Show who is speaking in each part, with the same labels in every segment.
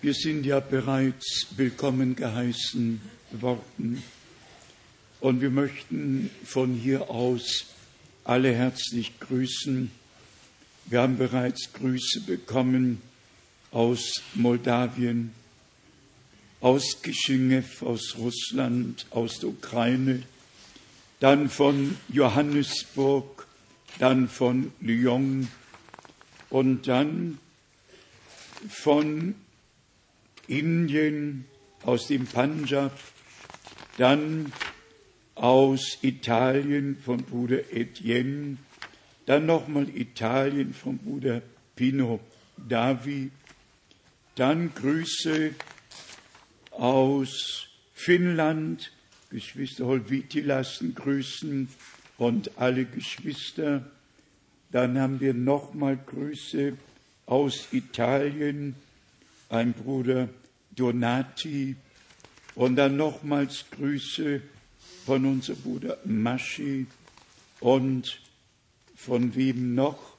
Speaker 1: Wir sind ja bereits willkommen geheißen worden und wir möchten von hier aus alle herzlich grüßen. Wir haben bereits Grüße bekommen aus Moldawien, aus Kishinev, aus Russland, aus der Ukraine, dann von Johannesburg, dann von Lyon und dann von Indien, aus dem Punjab, dann aus Italien von Bruder Etienne, dann nochmal Italien von Bruder Pino Davi, dann Grüße aus Finnland, Geschwister Holviti lassen grüßen und alle Geschwister. Dann haben wir nochmal Grüße aus Italien, ein Bruder Donati. Und dann nochmals Grüße von unserem Bruder Maschi. Und von wem noch.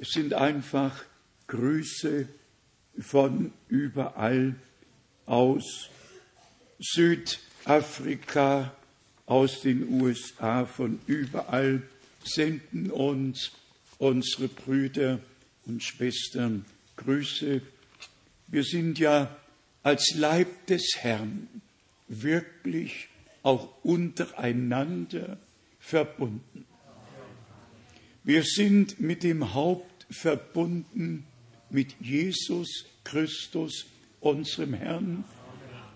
Speaker 1: Es sind einfach Grüße von überall aus Südafrika, aus den USA, von überall senden uns unsere Brüder und Schwestern Grüße. Wir sind ja als Leib des Herrn wirklich auch untereinander verbunden. Wir sind mit dem Haupt verbunden, mit Jesus Christus, unserem Herrn.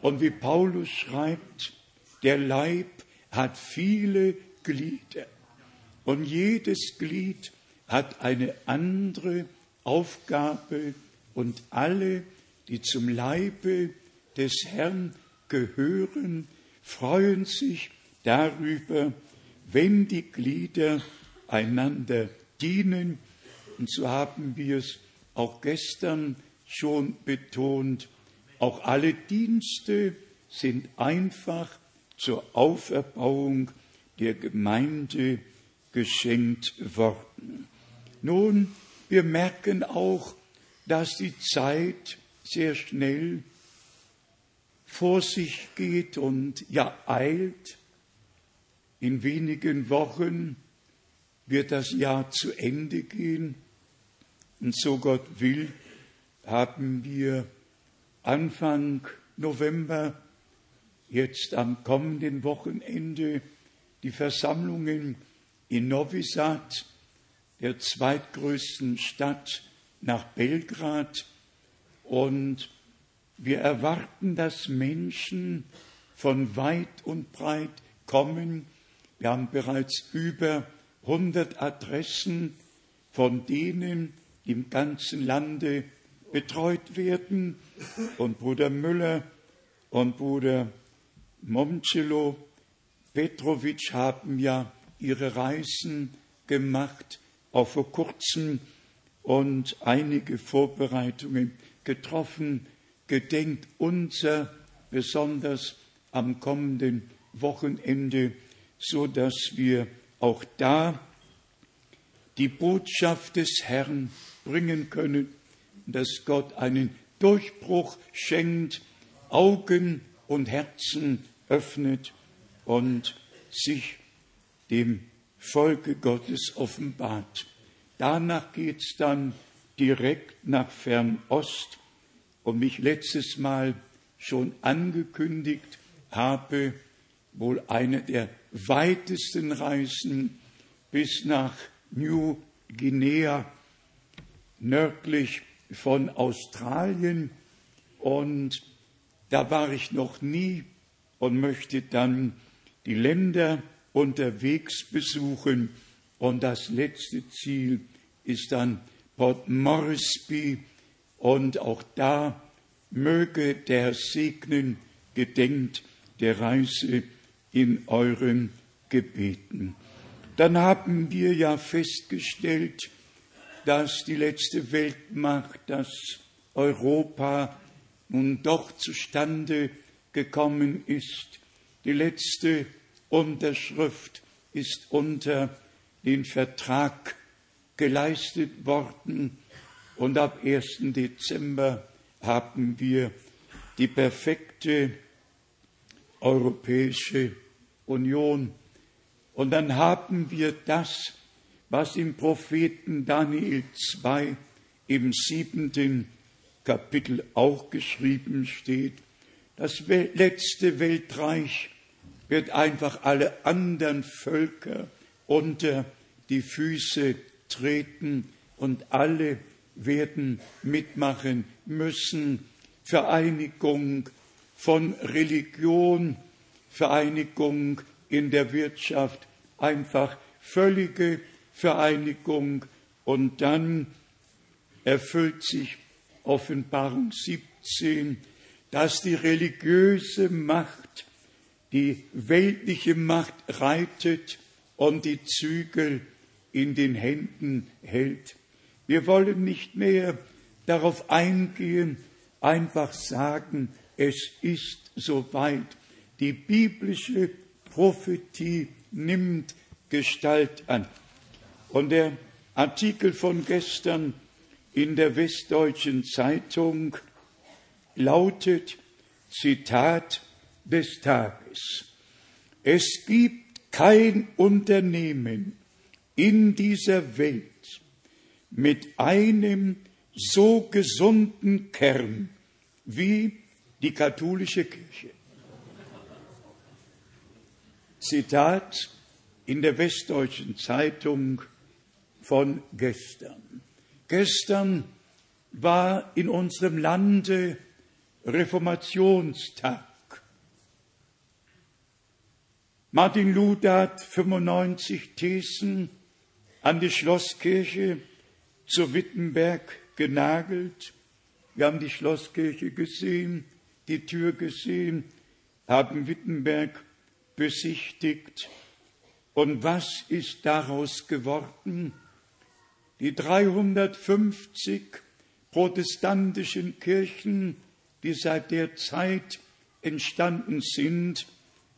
Speaker 1: Und wie Paulus schreibt, der Leib hat viele Glieder und jedes Glied hat eine andere Aufgabe und alle die zum Leibe des Herrn gehören, freuen sich darüber, wenn die Glieder einander dienen. Und so haben wir es auch gestern schon betont. Auch alle Dienste sind einfach zur Auferbauung der Gemeinde geschenkt worden. Nun, wir merken auch, dass die Zeit sehr schnell vor sich geht und ja eilt. In wenigen Wochen wird das Jahr zu Ende gehen. Und so Gott will, haben wir Anfang November, jetzt am kommenden Wochenende, die Versammlungen in Novi Sad, der zweitgrößten Stadt nach Belgrad, und wir erwarten, dass Menschen von weit und breit kommen. Wir haben bereits über 100 Adressen, von denen im ganzen Lande betreut werden. Und Bruder Müller und Bruder Momcelo Petrovic haben ja ihre Reisen gemacht, auch vor kurzem, und einige Vorbereitungen getroffen, gedenkt unser besonders am kommenden Wochenende, so dass wir auch da die Botschaft des Herrn bringen können, dass Gott einen Durchbruch schenkt, Augen und Herzen öffnet und sich dem Volke Gottes offenbart. Danach geht's dann direkt nach Fernost und mich letztes Mal schon angekündigt habe, wohl eine der weitesten Reisen bis nach New Guinea, nördlich von Australien. Und da war ich noch nie und möchte dann die Länder unterwegs besuchen. Und das letzte Ziel ist dann Port Moresby und auch da möge der segnen, gedenkt der Reise in euren Gebeten. Dann haben wir ja festgestellt, dass die letzte Weltmacht, dass Europa nun doch zustande gekommen ist. Die letzte Unterschrift ist unter den Vertrag geleistet worden und ab 1. Dezember haben wir die perfekte Europäische Union. Und dann haben wir das, was im Propheten Daniel 2 im siebenten Kapitel auch geschrieben steht. Das letzte Weltreich wird einfach alle anderen Völker unter die Füße treten und alle werden mitmachen müssen. Vereinigung von Religion, Vereinigung in der Wirtschaft, einfach völlige Vereinigung und dann erfüllt sich Offenbarung 17, dass die religiöse Macht die weltliche Macht reitet und die Zügel in den Händen hält. Wir wollen nicht mehr darauf eingehen, einfach sagen, es ist soweit. Die biblische Prophetie nimmt Gestalt an. Und der Artikel von gestern in der Westdeutschen Zeitung lautet, Zitat des Tages. Es gibt kein Unternehmen in dieser Welt mit einem so gesunden Kern wie die katholische Kirche. Zitat in der Westdeutschen Zeitung von gestern. Gestern war in unserem Lande Reformationstag. Martin Luther hat 95 Thesen an die Schlosskirche zu Wittenberg genagelt. Wir haben die Schlosskirche gesehen, die Tür gesehen, haben Wittenberg besichtigt. Und was ist daraus geworden? Die 350 protestantischen Kirchen, die seit der Zeit entstanden sind,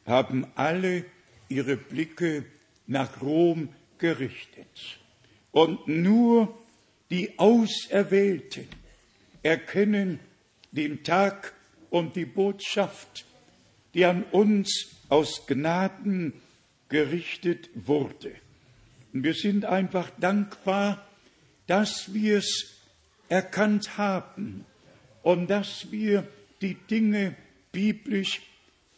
Speaker 1: haben alle ihre Blicke nach Rom gerichtet. Und nur die Auserwählten erkennen den Tag und die Botschaft, die an uns aus Gnaden gerichtet wurde. Und wir sind einfach dankbar, dass wir es erkannt haben und dass wir die Dinge biblisch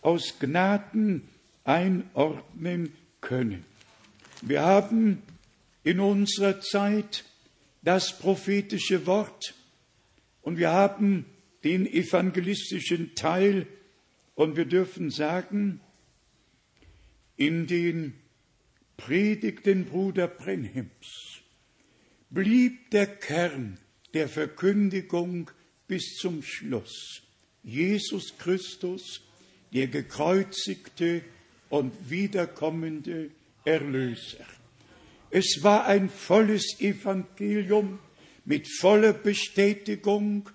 Speaker 1: aus Gnaden einordnen können. Wir haben in unserer Zeit das prophetische Wort und wir haben den evangelistischen Teil und wir dürfen sagen, in den Predigten Bruder Brenhims blieb der Kern der Verkündigung bis zum Schluss. Jesus Christus, der gekreuzigte und wiederkommende Erlöser. Es war ein volles Evangelium mit voller Bestätigung,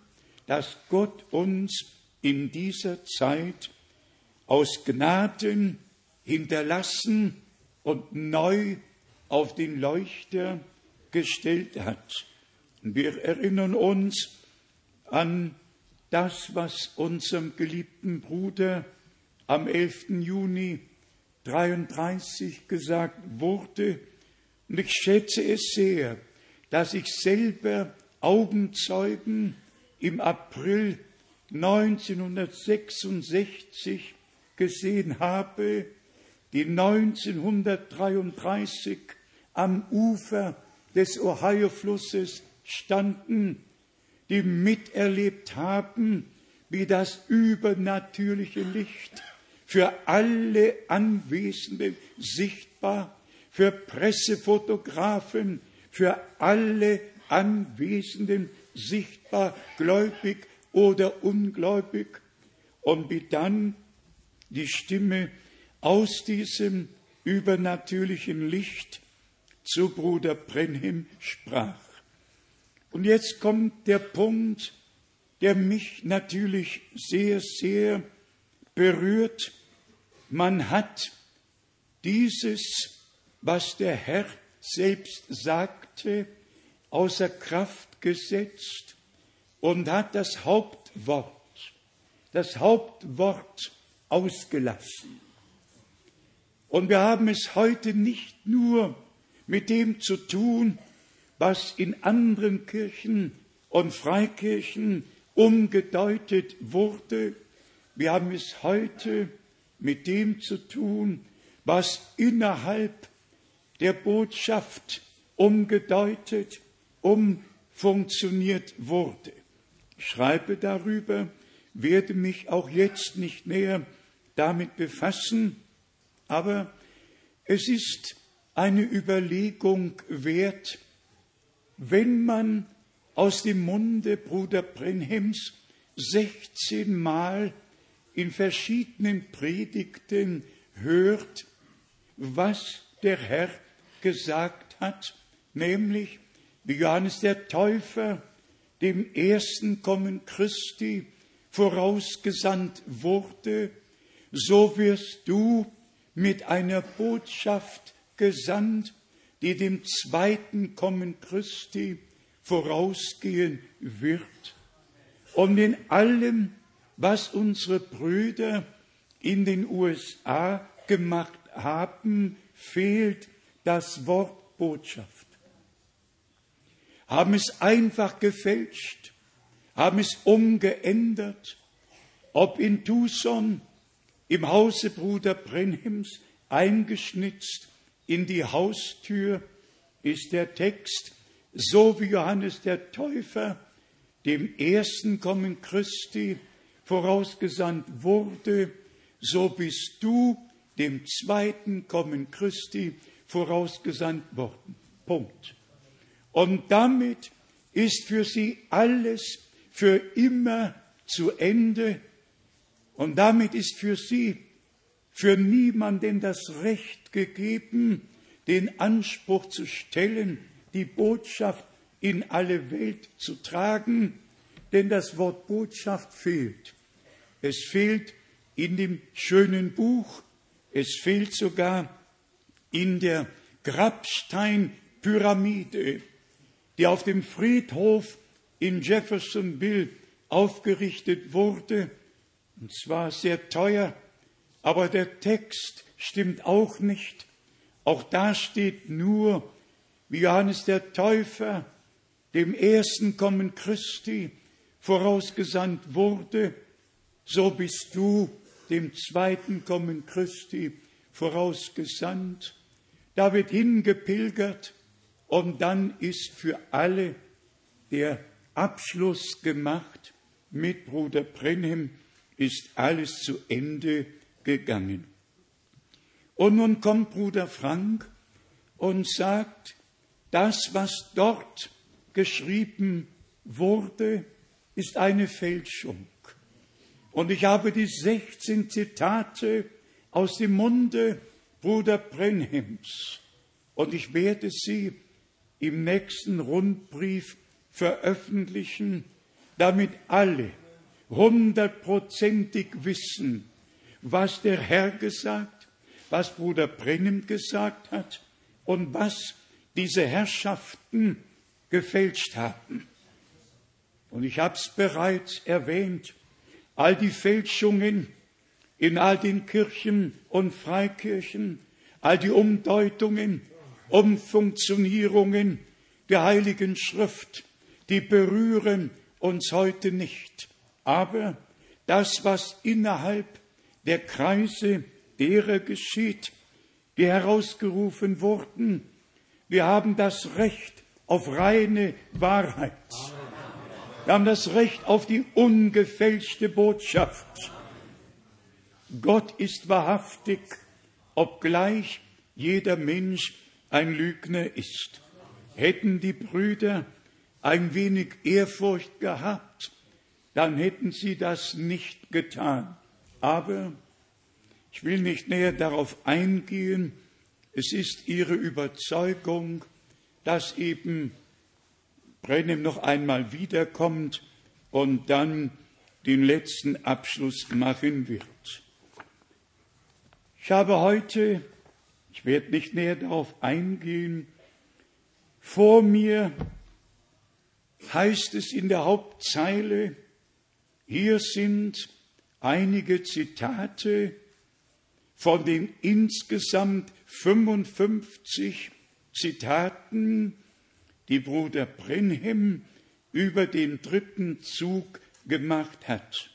Speaker 1: dass Gott uns in dieser Zeit aus Gnaden hinterlassen und neu auf den Leuchter gestellt hat. Wir erinnern uns an das, was unserem geliebten Bruder am 11. Juni 33 gesagt wurde. Und ich schätze es sehr, dass ich selber Augenzeugen im April 1966 gesehen habe, die 1933 am Ufer des Ohio-Flusses standen, die miterlebt haben, wie das übernatürliche Licht für alle Anwesenden sichtbar, für Pressefotografen, für alle Anwesenden sichtbar, gläubig oder ungläubig, und wie dann die Stimme aus diesem übernatürlichen Licht zu Bruder Brenhim sprach. Und jetzt kommt der Punkt, der mich natürlich sehr, sehr berührt. Man hat dieses, was der Herr selbst sagte, außer Kraft gesetzt und hat das Haupt Hauptwort, das Hauptwort ausgelassen. Und wir haben es heute nicht nur mit dem zu tun, was in anderen Kirchen und Freikirchen umgedeutet wurde. Wir haben es heute mit dem zu tun, was innerhalb der Botschaft umgedeutet, umfunktioniert wurde. Ich schreibe darüber, werde mich auch jetzt nicht näher damit befassen, aber es ist eine Überlegung wert, wenn man aus dem Munde Bruder Brenhems 16 Mal in verschiedenen Predigten hört, was der Herr gesagt hat, nämlich wie Johannes der Täufer dem ersten Kommen Christi vorausgesandt wurde, so wirst du mit einer Botschaft gesandt, die dem zweiten Kommen Christi vorausgehen wird. Und in allem, was unsere Brüder in den USA gemacht haben, fehlt das Wort Botschaft. Haben es einfach gefälscht, haben es umgeändert, ob in Tucson, im Hause Bruder Brenhims, eingeschnitzt in die Haustür, ist der Text, so wie Johannes der Täufer dem ersten Kommen Christi vorausgesandt wurde, so bist du dem zweiten Kommen Christi vorausgesandt worden. Punkt. Und damit ist für sie alles für immer zu Ende. Und damit ist für sie für niemanden das Recht gegeben, den Anspruch zu stellen, die Botschaft in alle Welt zu tragen, denn das Wort Botschaft fehlt. Es fehlt in dem schönen Buch, es fehlt sogar in der Grabsteinpyramide, die auf dem Friedhof in Jeffersonville aufgerichtet wurde, und zwar sehr teuer, aber der Text stimmt auch nicht. Auch da steht nur, wie Johannes der Täufer dem ersten Kommen Christi vorausgesandt wurde, so bist du dem zweiten Kommen Christi vorausgesandt. Da wird hingepilgert und dann ist für alle der Abschluss gemacht. Mit Bruder Brenhem ist alles zu Ende gegangen. Und nun kommt Bruder Frank und sagt, das, was dort geschrieben wurde, ist eine Fälschung. Und ich habe die 16 Zitate aus dem Munde Bruder Brenhems und ich werde sie im nächsten Rundbrief veröffentlichen, damit alle hundertprozentig wissen, was der Herr gesagt, was Bruder Brennem gesagt hat und was diese Herrschaften gefälscht haben. Und ich habe es bereits erwähnt, all die Fälschungen in all den Kirchen und Freikirchen, all die Umdeutungen, Umfunktionierungen der Heiligen Schrift, die berühren uns heute nicht. Aber das, was innerhalb der Kreise derer geschieht, die herausgerufen wurden, wir haben das Recht auf reine Wahrheit. Wir haben das Recht auf die ungefälschte Botschaft. Gott ist wahrhaftig, obgleich jeder Mensch ein Lügner ist. Hätten die Brüder ein wenig Ehrfurcht gehabt, dann hätten sie das nicht getan. Aber ich will nicht näher darauf eingehen, es ist ihre Überzeugung, dass eben Brennem noch einmal wiederkommt und dann den letzten Abschluss machen wird. Ich habe heute, ich werde nicht näher darauf eingehen, vor mir heißt es in der Hauptzeile, Hier sind einige Zitate von den insgesamt 55 Zitaten, die Bruder Brenhem über den dritten Zug gemacht hat.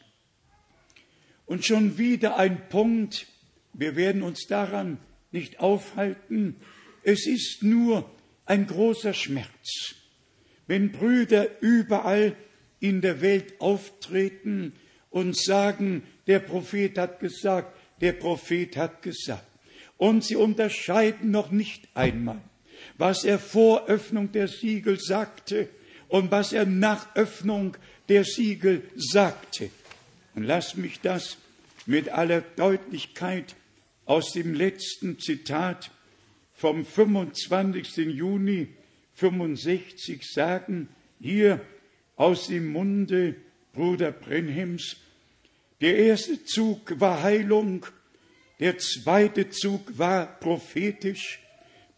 Speaker 1: Und schon wieder ein Punkt, wir werden uns daran nicht aufhalten, es ist nur ein großer Schmerz, wenn Brüder überall in der Welt auftreten und sagen, der Prophet hat gesagt, der Prophet hat gesagt. Und sie unterscheiden noch nicht einmal, was er vor Öffnung der Siegel sagte und was er nach Öffnung der Siegel sagte. Und lass mich das mit aller Deutlichkeit aus dem letzten Zitat vom 25. Juni 65 sagen, hier aus dem Munde Bruder Brenhems, der erste Zug war Heilung, der zweite Zug war prophetisch,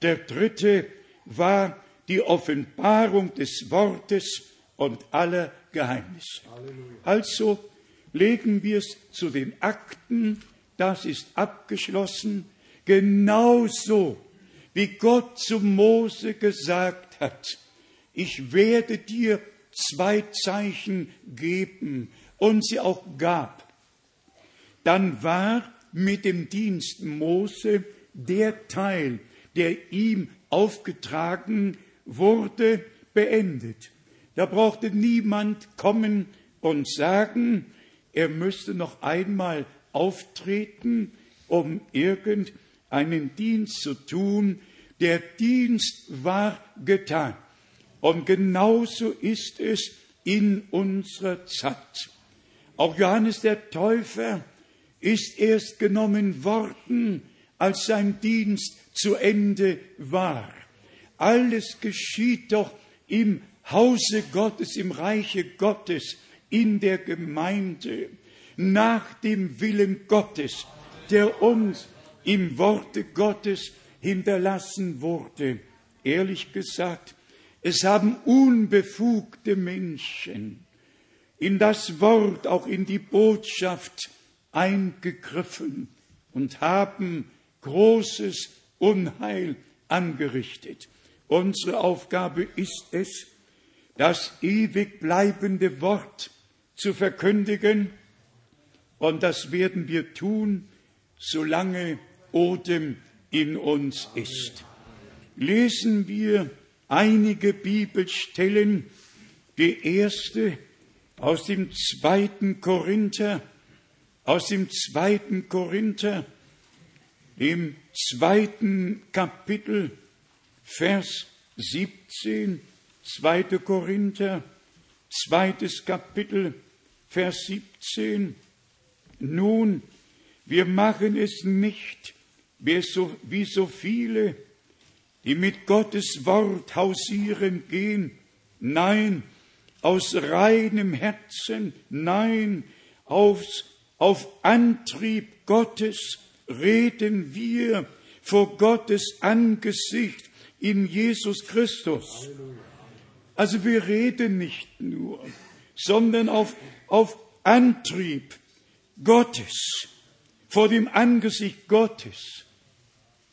Speaker 1: der dritte war die Offenbarung des Wortes und aller Geheimnisse. Also legen wir es zu den Akten, das ist abgeschlossen, genauso wie Gott zu Mose gesagt hat, ich werde dir zwei Zeichen geben und sie auch gab. Dann war mit dem Dienst Mose der Teil, der ihm aufgetragen wurde, beendet. Da brauchte niemand kommen und sagen, er müsste noch einmal auftreten, um irgendeinen Dienst zu tun. Der Dienst war getan. Und genauso ist es in unserer Zeit. Auch Johannes der Täufer ist erst genommen worden, als sein Dienst zu Ende war. Alles geschieht doch im Hause Gottes, im Reiche Gottes, in der Gemeinde, nach dem Willen Gottes, der uns im Worte Gottes hinterlassen wurde. Ehrlich gesagt, es haben unbefugte Menschen in das Wort, auch in die Botschaft eingegriffen und haben großes Unheil angerichtet. Unsere Aufgabe ist es, das ewig bleibende Wort zu verkündigen, und das werden wir tun, solange Odem in uns ist. Lesen wir einige Bibelstellen. Die erste aus dem zweiten Korinther, aus dem zweiten Korinther, dem zweiten Kapitel, Vers 17, zweite Korinther, zweites Kapitel, Vers 17. Nun, wir machen es nicht wie so, viele, die mit Gottes Wort hausieren gehen. Nein, aus reinem Herzen, nein, aus, auf Antrieb Gottes reden wir vor Gottes Angesicht in Jesus Christus. Also wir reden nicht nur, sondern auf, auf Antrieb Gottes, vor dem Angesicht Gottes,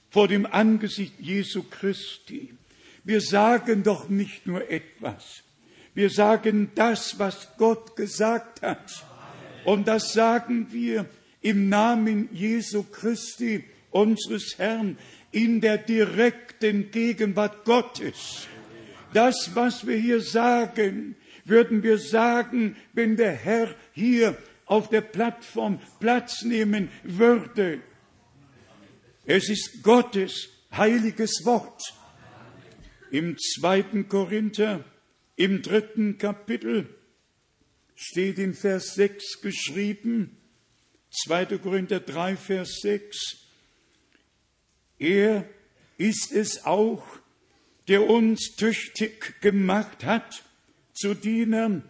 Speaker 1: vor dem Angesicht Jesu Christi. Wir sagen doch nicht nur etwas, wir sagen das, was Gott gesagt hat. Und das sagen wir im Namen Jesu Christi, unseres Herrn, in der direkten Gegenwart Gottes. Das, was wir hier sagen, würden wir sagen, wenn der Herr hier auf der Plattform Platz nehmen würde. Es ist Gottes heiliges Wort. Im zweiten Korinther, im dritten Kapitel, steht in Vers 6 geschrieben, 2. Korinther 3, Vers 6, er ist es auch, der uns tüchtig gemacht hat zu Dienern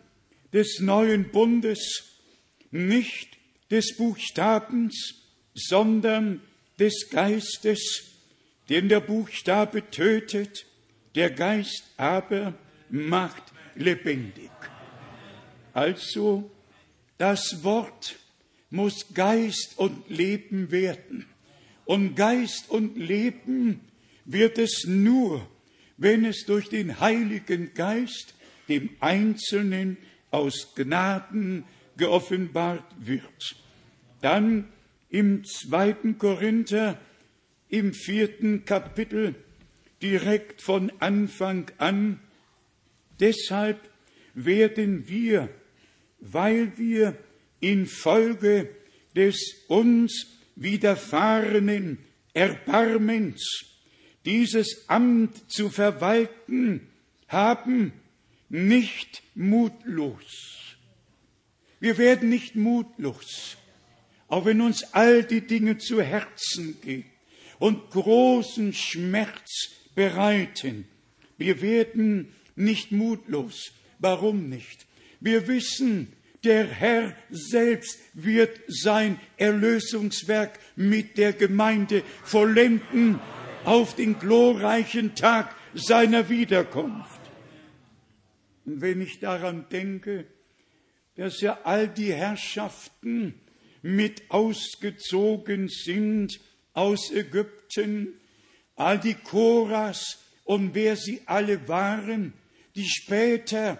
Speaker 1: des neuen Bundes, nicht des Buchstabens, sondern des Geistes, denn der Buchstabe tötet, der Geist aber macht lebendig. Also Das Wort muss Geist und Leben werden. Und Geist und Leben wird es nur, wenn es durch den Heiligen Geist dem Einzelnen aus Gnaden geoffenbart wird. Dann im zweiten Korinther, im vierten Kapitel, direkt von Anfang an. Deshalb werden wir, weil wir infolge des uns widerfahrenen Erbarmens dieses Amt zu verwalten haben, nicht mutlos. Wir werden nicht mutlos, auch wenn uns all die Dinge zu Herzen gehen und großen Schmerz bereiten. Wir werden nicht mutlos. Warum nicht? Wir wissen, der Herr selbst wird sein Erlösungswerk mit der Gemeinde vollenden auf den glorreichen Tag seiner Wiederkunft. Und wenn ich daran denke, dass ja all die Herrschaften mit ausgezogen sind aus Ägypten, all die Choras und wer sie alle waren, die später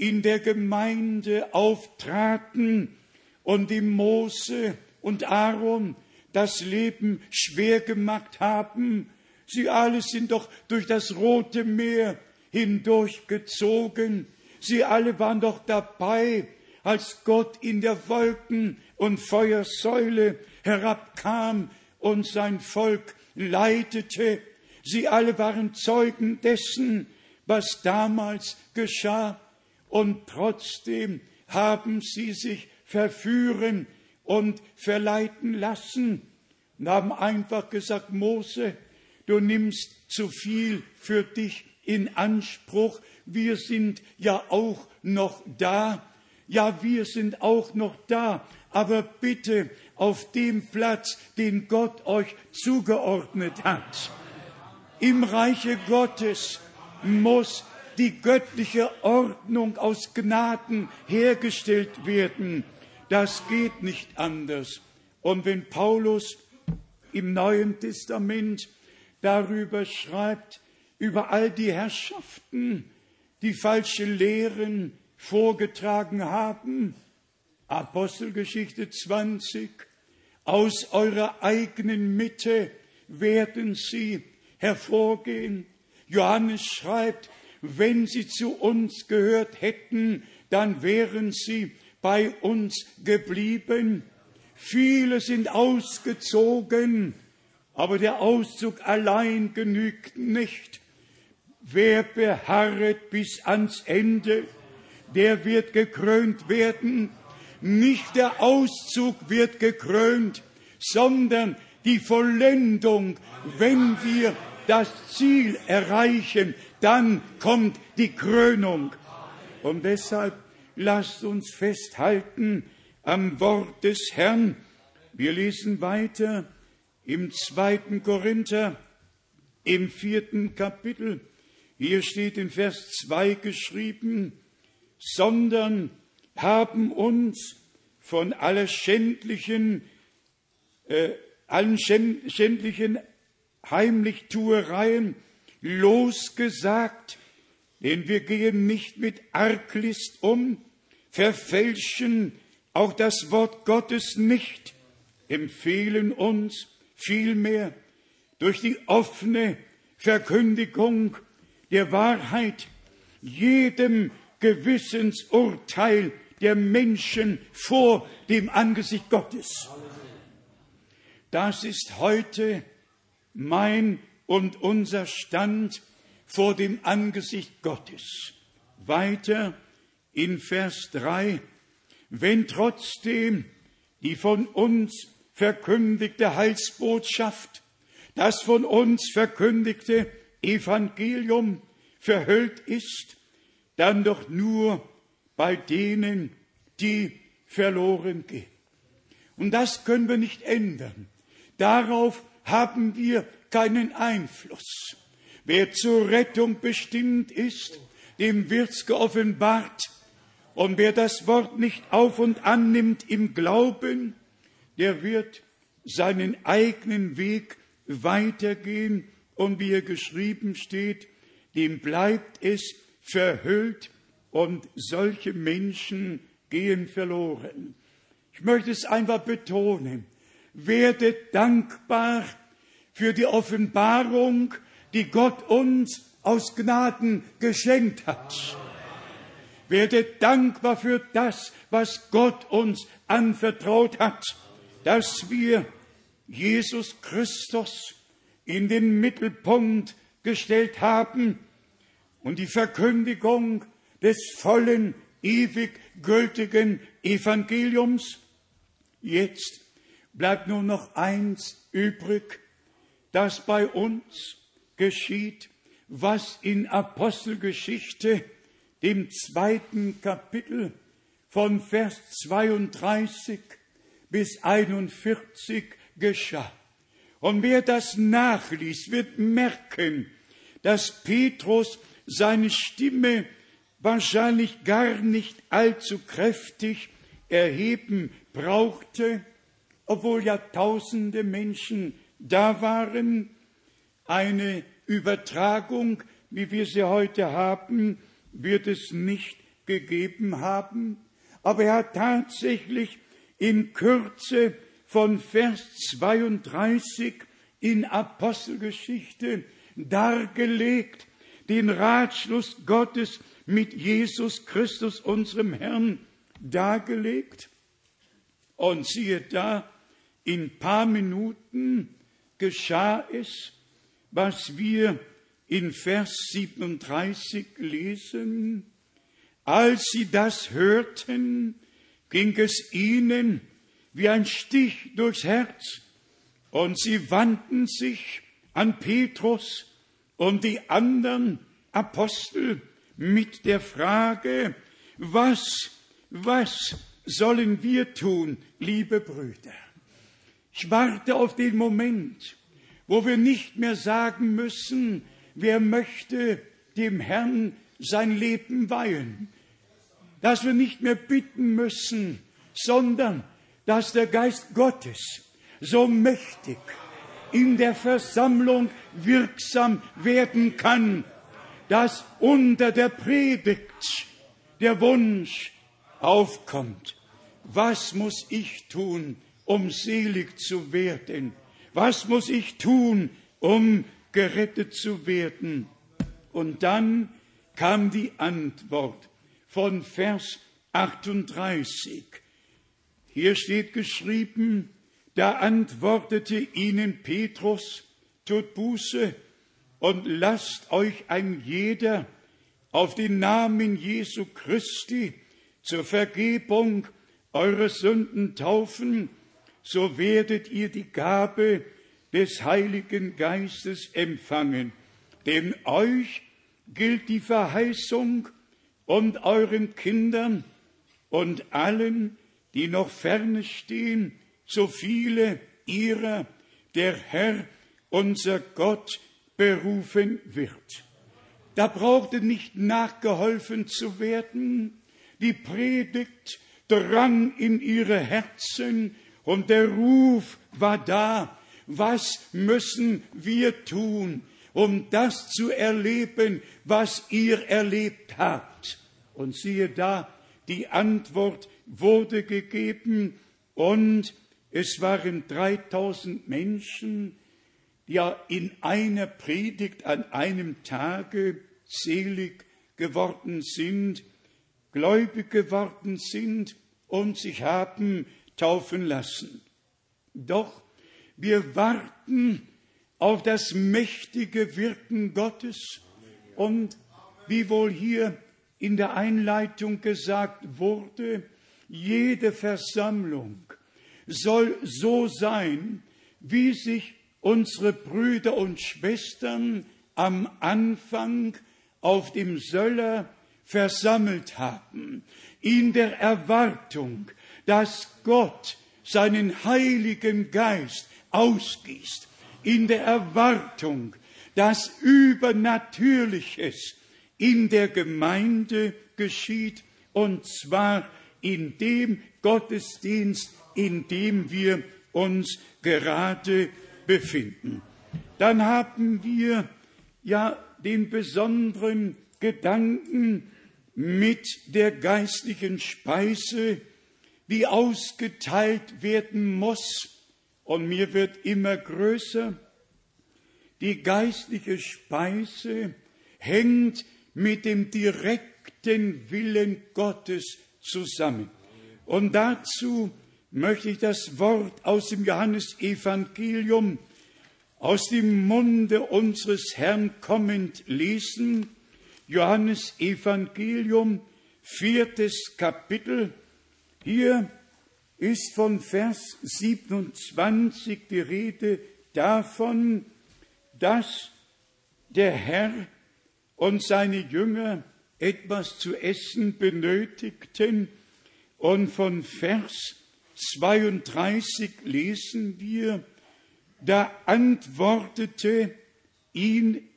Speaker 1: in der Gemeinde auftraten und dem Mose und Aaron das Leben schwer gemacht haben. Sie alle sind doch durch das Rote Meer hindurchgezogen. Sie alle waren doch dabei, als Gott in der Wolken- und Feuersäule herabkam und sein Volk leitete. Sie alle waren Zeugen dessen, was damals geschah. Und trotzdem haben sie sich verführen und verleiten lassen und haben einfach gesagt, Mose, du nimmst zu viel für dich in Anspruch. Wir sind ja auch noch da. Ja, wir sind auch noch da. Aber bitte auf dem Platz, den Gott euch zugeordnet hat. Im Reiche Gottes muss die göttliche Ordnung aus Gnaden hergestellt werden. Das geht nicht anders. Und wenn Paulus im Neuen Testament darüber schreibt, über all die Herrschaften, die falsche Lehren vorgetragen haben. Apostelgeschichte 20. Aus eurer eigenen Mitte werden sie hervorgehen. Johannes schreibt, wenn sie zu uns gehört hätten, dann wären sie bei uns geblieben. Viele sind ausgezogen, aber der Auszug allein genügt nicht. Wer beharret bis ans Ende, der wird gekrönt werden. Nicht der Auszug wird gekrönt, sondern die Vollendung, wenn wir das Ziel erreichen, dann kommt die Krönung. Und deshalb lasst uns festhalten am Wort des Herrn. Wir lesen weiter im zweiten Korinther, im vierten Kapitel. Hier steht in Vers 2 geschrieben, sondern haben uns von aller schändlichen, äh, allen schändlichen Heimlichtuereien losgesagt, denn wir gehen nicht mit Arglist um, verfälschen auch das Wort Gottes nicht, empfehlen uns vielmehr durch die offene Verkündigung der Wahrheit, jedem Gewissensurteil der Menschen vor dem Angesicht Gottes. Das ist heute mein und unser Stand vor dem Angesicht Gottes. Weiter in Vers 3, wenn trotzdem die von uns verkündigte Heilsbotschaft, das von uns verkündigte Evangelium verhüllt ist, dann doch nur bei denen, die verloren gehen. Und das können wir nicht ändern. Darauf haben wir keinen Einfluss. Wer zur Rettung bestimmt ist, dem wird's geoffenbart. Und wer das Wort nicht auf und annimmt im Glauben, der wird seinen eigenen Weg weitergehen und wie er geschrieben steht, dem bleibt es verhüllt und solche Menschen gehen verloren. Ich möchte es einfach betonen. Werde dankbar für die Offenbarung, die Gott uns aus Gnaden geschenkt hat. Werde dankbar für das, was Gott uns anvertraut hat, dass wir Jesus Christus in den Mittelpunkt gestellt haben und die Verkündigung des vollen, ewig gültigen Evangeliums. Jetzt bleibt nur noch eins übrig, das bei uns geschieht, was in Apostelgeschichte, dem zweiten Kapitel von Vers 32 bis 41 geschah. Und wer das nachliest, wird merken, dass Petrus seine Stimme wahrscheinlich gar nicht allzu kräftig erheben brauchte, obwohl ja tausende Menschen da waren. Eine Übertragung, wie wir sie heute haben, wird es nicht gegeben haben. Aber er hat tatsächlich in Kürze von Vers 32 in Apostelgeschichte dargelegt, den Ratschluss Gottes mit Jesus Christus, unserem Herrn, dargelegt. Und siehe da, in paar Minuten geschah es, was wir in Vers 37 lesen. Als sie das hörten, ging es ihnen wie ein Stich durchs Herz. Und sie wandten sich an Petrus und die anderen Apostel mit der Frage, was, was sollen wir tun, liebe Brüder? Ich warte auf den Moment, wo wir nicht mehr sagen müssen, wer möchte dem Herrn sein Leben weihen. Dass wir nicht mehr bitten müssen, sondern dass der Geist Gottes so mächtig in der Versammlung wirksam werden kann, dass unter der Predigt der Wunsch aufkommt, was muss ich tun, um selig zu werden? Was muss ich tun, um gerettet zu werden? Und dann kam die Antwort von Vers 38. Hier steht geschrieben, da antwortete ihnen Petrus, tut Buße und lasst euch ein jeder auf den Namen Jesu Christi zur Vergebung eurer Sünden taufen, so werdet ihr die Gabe des Heiligen Geistes empfangen. Denn euch gilt die Verheißung und euren Kindern und allen, die noch ferne stehen, so viele ihrer der Herr, unser Gott, berufen wird. Da brauchte nicht nachgeholfen zu werden. Die Predigt drang in ihre Herzen und der Ruf war da. Was müssen wir tun, um das zu erleben, was ihr erlebt habt? Und siehe da, die Antwort wurde gegeben und es waren 3000 Menschen, die in einer Predigt an einem Tage selig geworden sind, gläubig geworden sind und sich haben taufen lassen. Doch wir warten auf das mächtige Wirken Gottes und wie wohl hier in der Einleitung gesagt wurde, jede Versammlung soll so sein, wie sich unsere Brüder und Schwestern am Anfang auf dem Söller versammelt haben, in der Erwartung, dass Gott seinen Heiligen Geist ausgießt, in der Erwartung, dass Übernatürliches in der Gemeinde geschieht und zwar in dem Gottesdienst, in dem wir uns gerade befinden. Dann haben wir ja den besonderen Gedanken mit der geistlichen Speise, die ausgeteilt werden muss, und mir wird immer größer, die geistliche Speise hängt mit dem direkten Willen Gottes zusammen. Und dazu möchte ich das Wort aus dem Johannesevangelium aus dem Munde unseres Herrn kommend lesen. Johannes Evangelium, viertes Kapitel. Hier ist von Vers 27 die Rede davon, dass der Herr und seine Jünger etwas zu essen benötigten. Und von Vers 32 lesen wir, da antwortete ihn,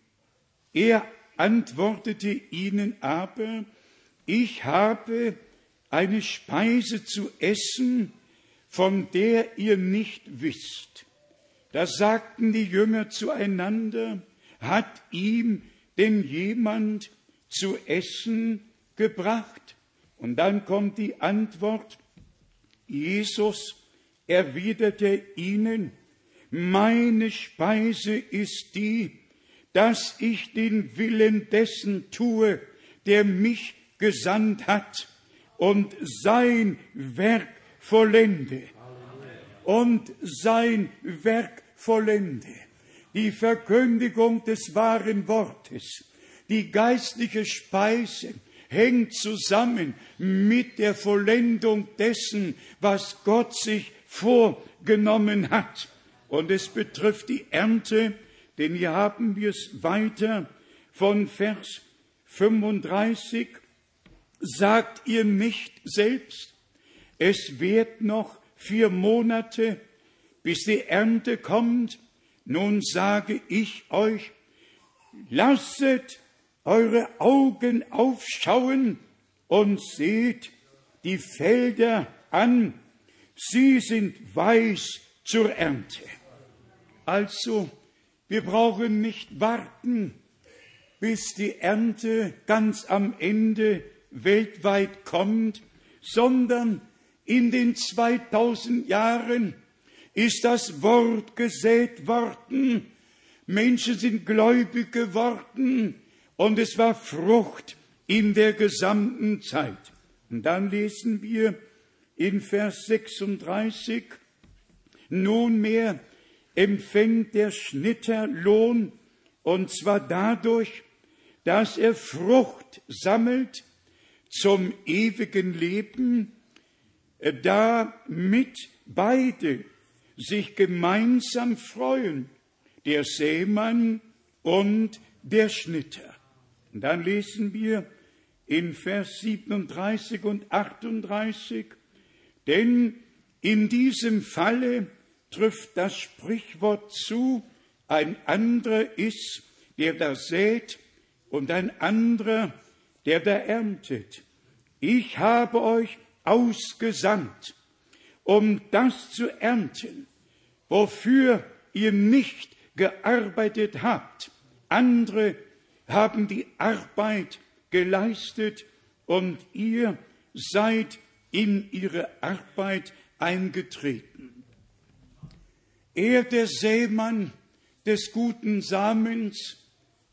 Speaker 1: er antwortete ihnen aber, ich habe eine Speise zu essen, von der ihr nicht wisst. Da sagten die Jünger zueinander, hat ihm denn jemand zu essen gebracht? Und dann kommt die Antwort, Jesus erwiderte ihnen, meine Speise ist die, dass ich den Willen dessen tue, der mich gesandt hat und sein Werk vollende. Und sein Werk vollende. Die Verkündigung des wahren Wortes, die geistliche Speise hängt zusammen mit der Vollendung dessen, was Gott sich vorgenommen hat. Und es betrifft die Ernte, denn hier haben wir es weiter von Vers 35. Sagt ihr nicht selbst, es wird noch vier Monate, bis die Ernte kommt? Nun sage ich euch, lasset eure Augen aufschauen und seht die Felder an, sie sind weiß zur Ernte. Also, wir brauchen nicht warten, bis die Ernte ganz am Ende weltweit kommt, sondern in den 2000 Jahren ist das Wort gesät worden, Menschen sind gläubig geworden und es war Frucht in der gesamten Zeit. Und dann lesen wir in Vers 36, nunmehr empfängt der Schnitter Lohn, und zwar dadurch, dass er Frucht sammelt zum ewigen Leben, damit beide sich gemeinsam freuen, der Seemann und der Schnitter. Und dann lesen wir in Vers 37 und 38, denn in diesem Falle trifft das Sprichwort zu, ein anderer ist, der da sät, und ein anderer, der da erntet. Ich habe euch ausgesandt, um das zu ernten, wofür ihr nicht gearbeitet habt. Andere haben die Arbeit geleistet und ihr seid in ihre Arbeit eingetreten. Er, der Sämann des guten Samens,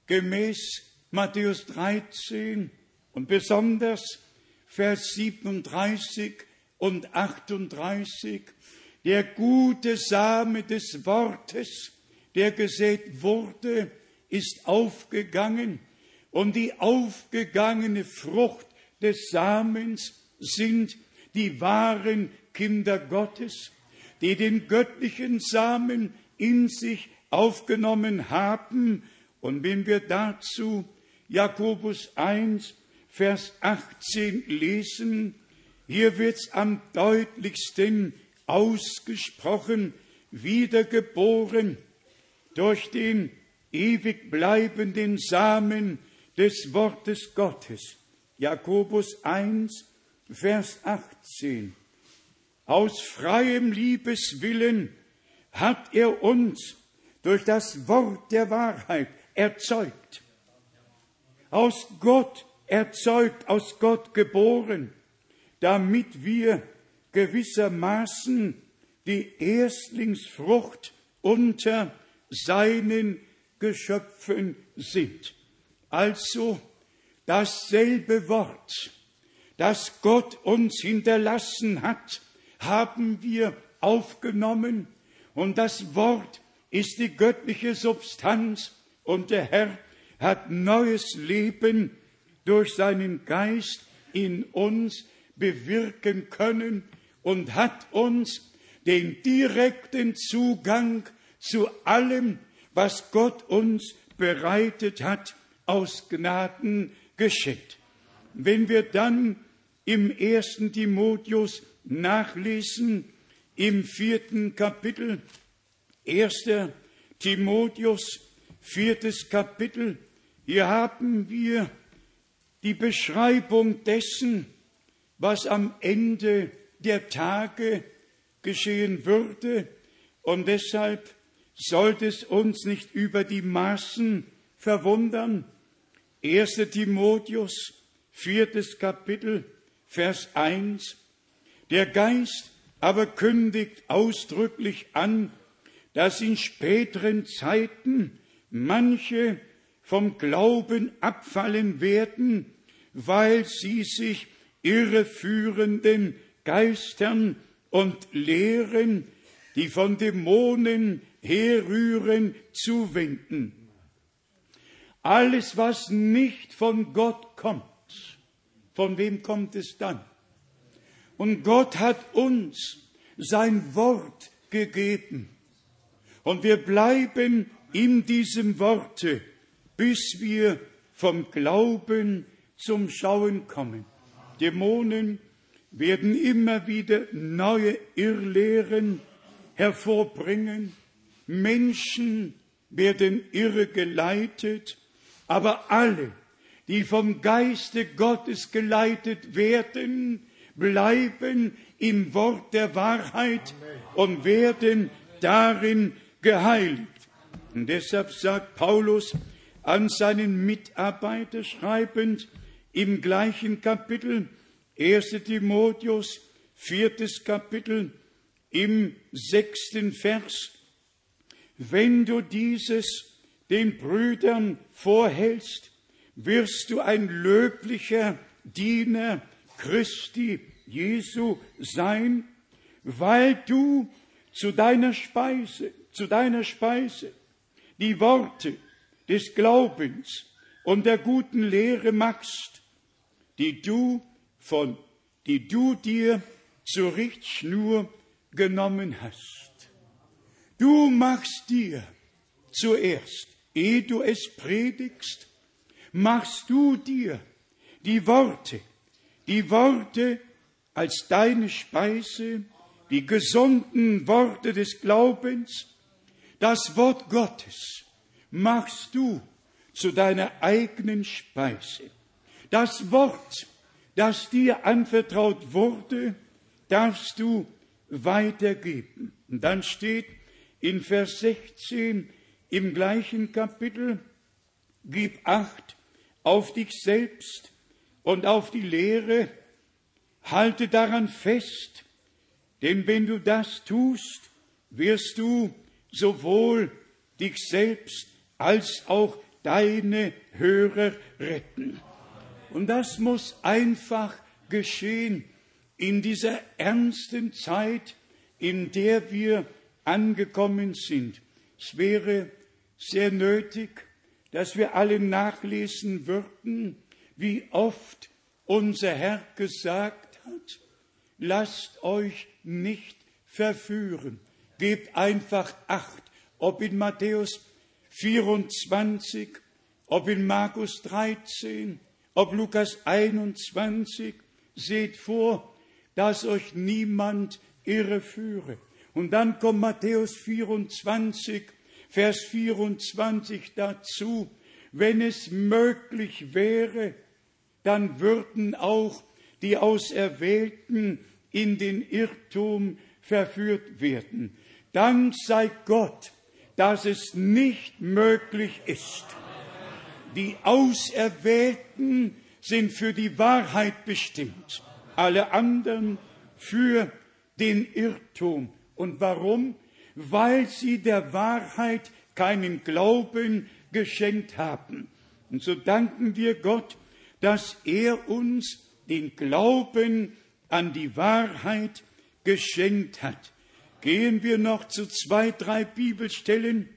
Speaker 1: gemäß Matthäus 13 und besonders Vers 37 und 38, der gute Same des Wortes, der gesät wurde, ist aufgegangen und die aufgegangene Frucht des Samens sind die wahren Kinder Gottes, die den göttlichen Samen in sich aufgenommen haben. Und wenn wir dazu Jakobus 1, Vers 18 lesen, hier wird's am deutlichsten ausgesprochen, wiedergeboren durch den ewig bleibenden Samen des Wortes Gottes. Jakobus 1, Vers 18. Aus freiem Liebeswillen hat er uns durch das Wort der Wahrheit erzeugt. Aus Gott erzeugt, aus Gott geboren, damit wir gewissermaßen die Erstlingsfrucht unter seinen Geschöpfen sind. Also dasselbe Wort, das Gott uns hinterlassen hat, haben wir aufgenommen und das Wort ist die göttliche Substanz und der Herr hat neues Leben durch seinen Geist in uns bewirken können und hat uns den direkten Zugang zu allem, was Gott uns bereitet hat, aus Gnaden geschenkt. Wenn wir dann im ersten Timotheus nachlesen, im vierten Kapitel, erster Timotheus, viertes Kapitel, hier haben wir die Beschreibung dessen, was am Ende der Tage geschehen würde. Und deshalb sollte es uns nicht über die Maßen verwundern. 1. Timotheus, viertes Kapitel, Vers 1. Der Geist aber kündigt ausdrücklich an, dass in späteren Zeiten manche vom Glauben abfallen werden, weil sie sich irreführenden Geistern und Lehren, die von Dämonen herrühren, zuwenden. Alles, was nicht von Gott kommt, von wem kommt es dann? Und Gott hat uns sein Wort gegeben. Und wir bleiben in diesem Worte, bis wir vom Glauben zum Schauen kommen. Dämonen werden immer wieder neue Irrlehren hervorbringen. Menschen werden irre geleitet, aber alle, die vom Geiste Gottes geleitet werden, bleiben im Wort der Wahrheit und werden darin geheiligt. Und deshalb sagt Paulus an seinen Mitarbeiter schreibend im gleichen Kapitel, 1. Timotheus, viertes Kapitel, im sechsten Vers, wenn du dieses den Brüdern vorhältst, wirst du ein löblicher Diener Christi Jesu sein, weil du zu deiner Speise, zu deiner Speise die Worte des Glaubens und der guten Lehre machst, die du von, die du dir zur Richtschnur genommen hast. Du machst dir zuerst, ehe du es predigst, machst du dir die Worte die Worte als deine Speise, die gesunden Worte des Glaubens, das Wort Gottes machst du zu deiner eigenen Speise. Das Wort, das dir anvertraut wurde, darfst du weitergeben. Und dann steht in Vers 16 im gleichen Kapitel, gib acht auf dich selbst und auf die Lehre, halte daran fest, denn wenn du das tust, wirst du sowohl dich selbst als auch deine Hörer retten. Und das muss einfach geschehen in dieser ernsten Zeit, in der wir angekommen sind. Es wäre sehr nötig, dass wir alle nachlesen würden, wie oft unser Herr gesagt hat, lasst euch nicht verführen, gebt einfach acht, ob in Matthäus 24, ob in Markus 13, ob Lukas 21, seht vor, dass euch niemand irreführe. Und dann kommt Matthäus 24, Vers 24 dazu, wenn es möglich wäre, dann würden auch die Auserwählten in den Irrtum verführt werden. Dank sei Gott, dass es nicht möglich ist. Die Auserwählten sind für die Wahrheit bestimmt, alle anderen für den Irrtum. Und warum? Weil sie der Wahrheit keinen Glauben geschenkt haben. Und so danken wir Gott, dass er uns den Glauben an die Wahrheit geschenkt hat. Gehen wir noch zu zwei, drei Bibelstellen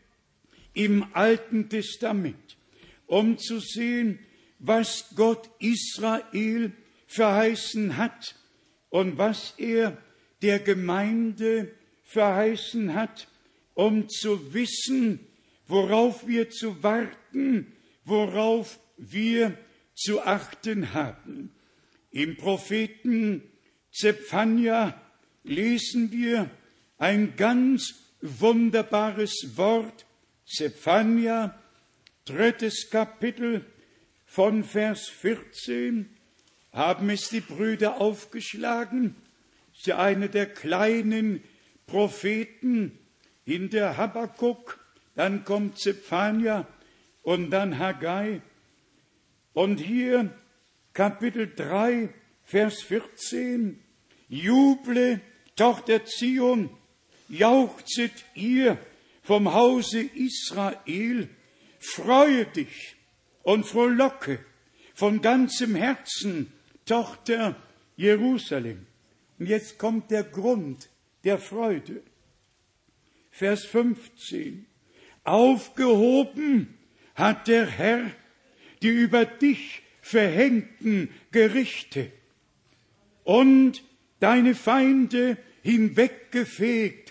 Speaker 1: im Alten Testament, um zu sehen, was Gott Israel verheißen hat und was er der Gemeinde verheißen hat, um zu wissen, worauf wir zu warten, worauf wir zu achten haben. Im Propheten Zephania lesen wir ein ganz wunderbares Wort, Zephania, drittes Kapitel von Vers 14, haben es die Brüder aufgeschlagen. Ist ja eine der kleinen Propheten in der Habakkuk, dann kommt Zephania und dann Haggai. Und hier Kapitel 3, Vers 14, Juble, Tochter Zion, jauchzet ihr vom Hause Israel, freue dich und frohlocke von ganzem Herzen, Tochter Jerusalem. Und jetzt kommt der Grund der Freude. Vers 15. Aufgehoben hat der Herr die über dich verhängten Gerichte und deine Feinde hinweggefegt.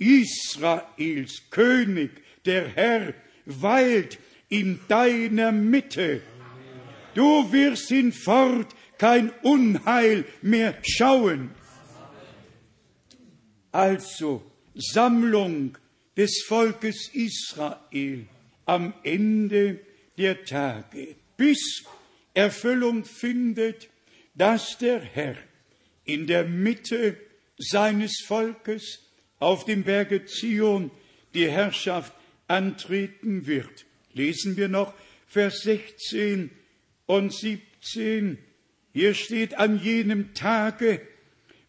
Speaker 1: Israels König, der Herr, weilt in deiner Mitte. Du wirst hinfort kein Unheil mehr schauen. Also Sammlung des Volkes Israel am Ende der Tage, bis Erfüllung findet, dass der Herr in der Mitte seines Volkes auf dem Berge Zion die Herrschaft antreten wird. Lesen wir noch Vers 16 und 17. Hier steht, an jenem Tage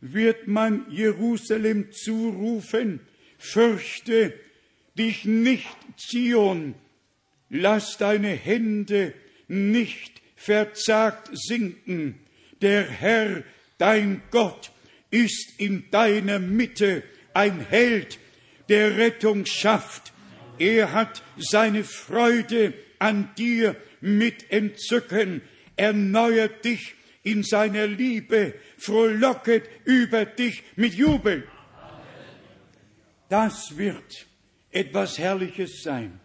Speaker 1: wird man Jerusalem zurufen, fürchte dich nicht, Zion, lass deine Hände nicht verzagt sinken. Der Herr, dein Gott, ist in deiner Mitte ein Held, der Rettung schafft. Er hat seine Freude an dir mit Entzücken, erneuert dich in seiner Liebe, frohlocket über dich mit Jubel. Das wird etwas Herrliches sein.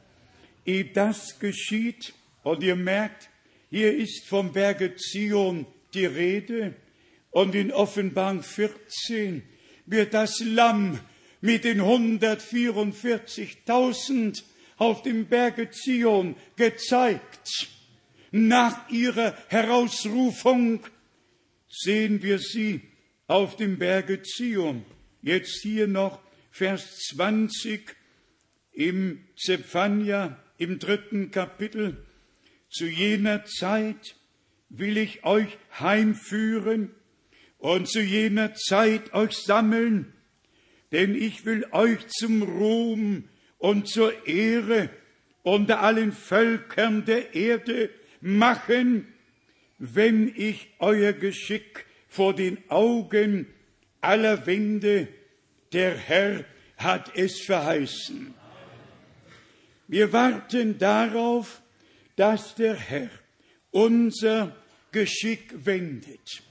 Speaker 1: Ehe das geschieht, und ihr merkt, hier ist vom Berge Zion die Rede, und in Offenbarung 14 wird das Lamm mit den 144.000 auf dem Berge Zion gezeigt. Nach ihrer Herausrufung sehen wir sie auf dem Berge Zion. Jetzt hier noch Vers 20 im Zephania im dritten Kapitel. Zu jener Zeit will ich euch heimführen und zu jener Zeit euch sammeln, denn ich will euch zum Ruhm und zur Ehre unter allen Völkern der Erde machen, wenn ich euer Geschick vor den Augen aller wende. Der Herr hat es verheißen. Wir warten darauf, dass der Herr unser Geschick wendet.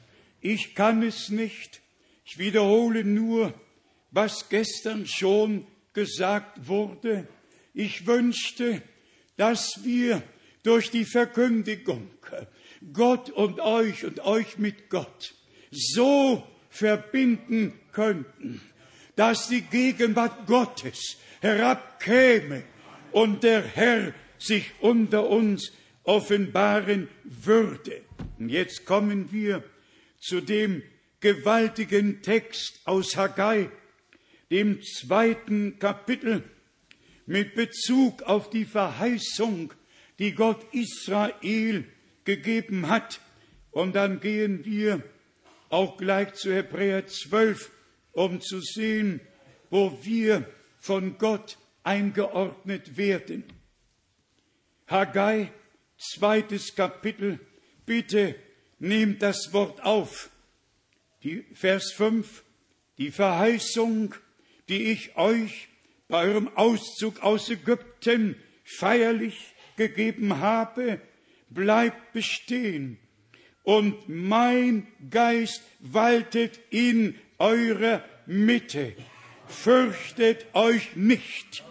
Speaker 1: Ich kann es nicht. Ich wiederhole nur, was gestern schon gesagt wurde. Ich wünschte, dass wir durch die Verkündigung Gott und euch und euch mit Gott so verbinden könnten, dass die Gegenwart Gottes herabkäme und der Herr sich unter uns offenbaren würde. Und jetzt kommen wir zu dem gewaltigen Text aus Haggai, dem zweiten Kapitel, mit Bezug auf die Verheißung, die Gott Israel gegeben hat. Und dann gehen wir auch gleich zu Hebräer 12, um zu sehen, wo wir von Gott eingeordnet werden. Haggai, zweites Kapitel, bitte nehmt das Wort auf. Die, Vers 5, die Verheißung, die ich euch bei eurem Auszug aus Ägypten feierlich gegeben habe, bleibt bestehen. Und mein Geist waltet in eurer Mitte. Fürchtet euch nicht.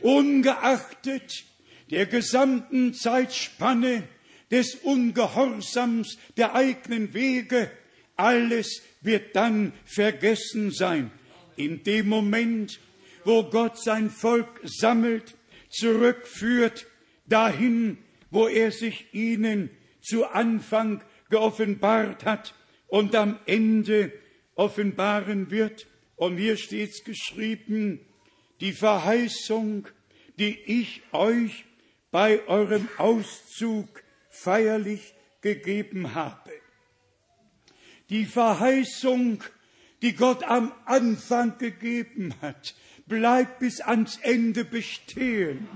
Speaker 1: Ungeachtet der gesamten Zeitspanne des Ungehorsams der eigenen Wege, alles wird dann vergessen sein. In dem Moment, wo Gott sein Volk sammelt, zurückführt, dahin, wo er sich ihnen zu Anfang geoffenbart hat und am Ende offenbaren wird. Und hier steht's geschrieben, die Verheißung, die ich euch bei eurem Auszug feierlich gegeben habe. Die Verheißung, die Gott am Anfang gegeben hat, bleibt bis ans Ende bestehen.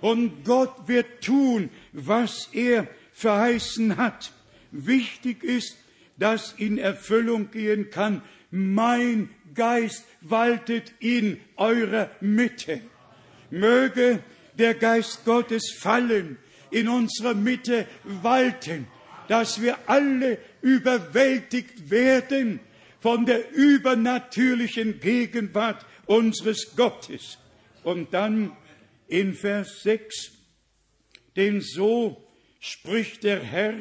Speaker 1: Und Gott wird tun, was er verheißen hat. Wichtig ist, dass in Erfüllung gehen kann, mein Geist waltet in eurer Mitte. Möge der Geist Gottes fallen, in unserer Mitte walten, dass wir alle überwältigt werden von der übernatürlichen Gegenwart unseres Gottes. Und dann in Vers 6, denn so spricht der Herr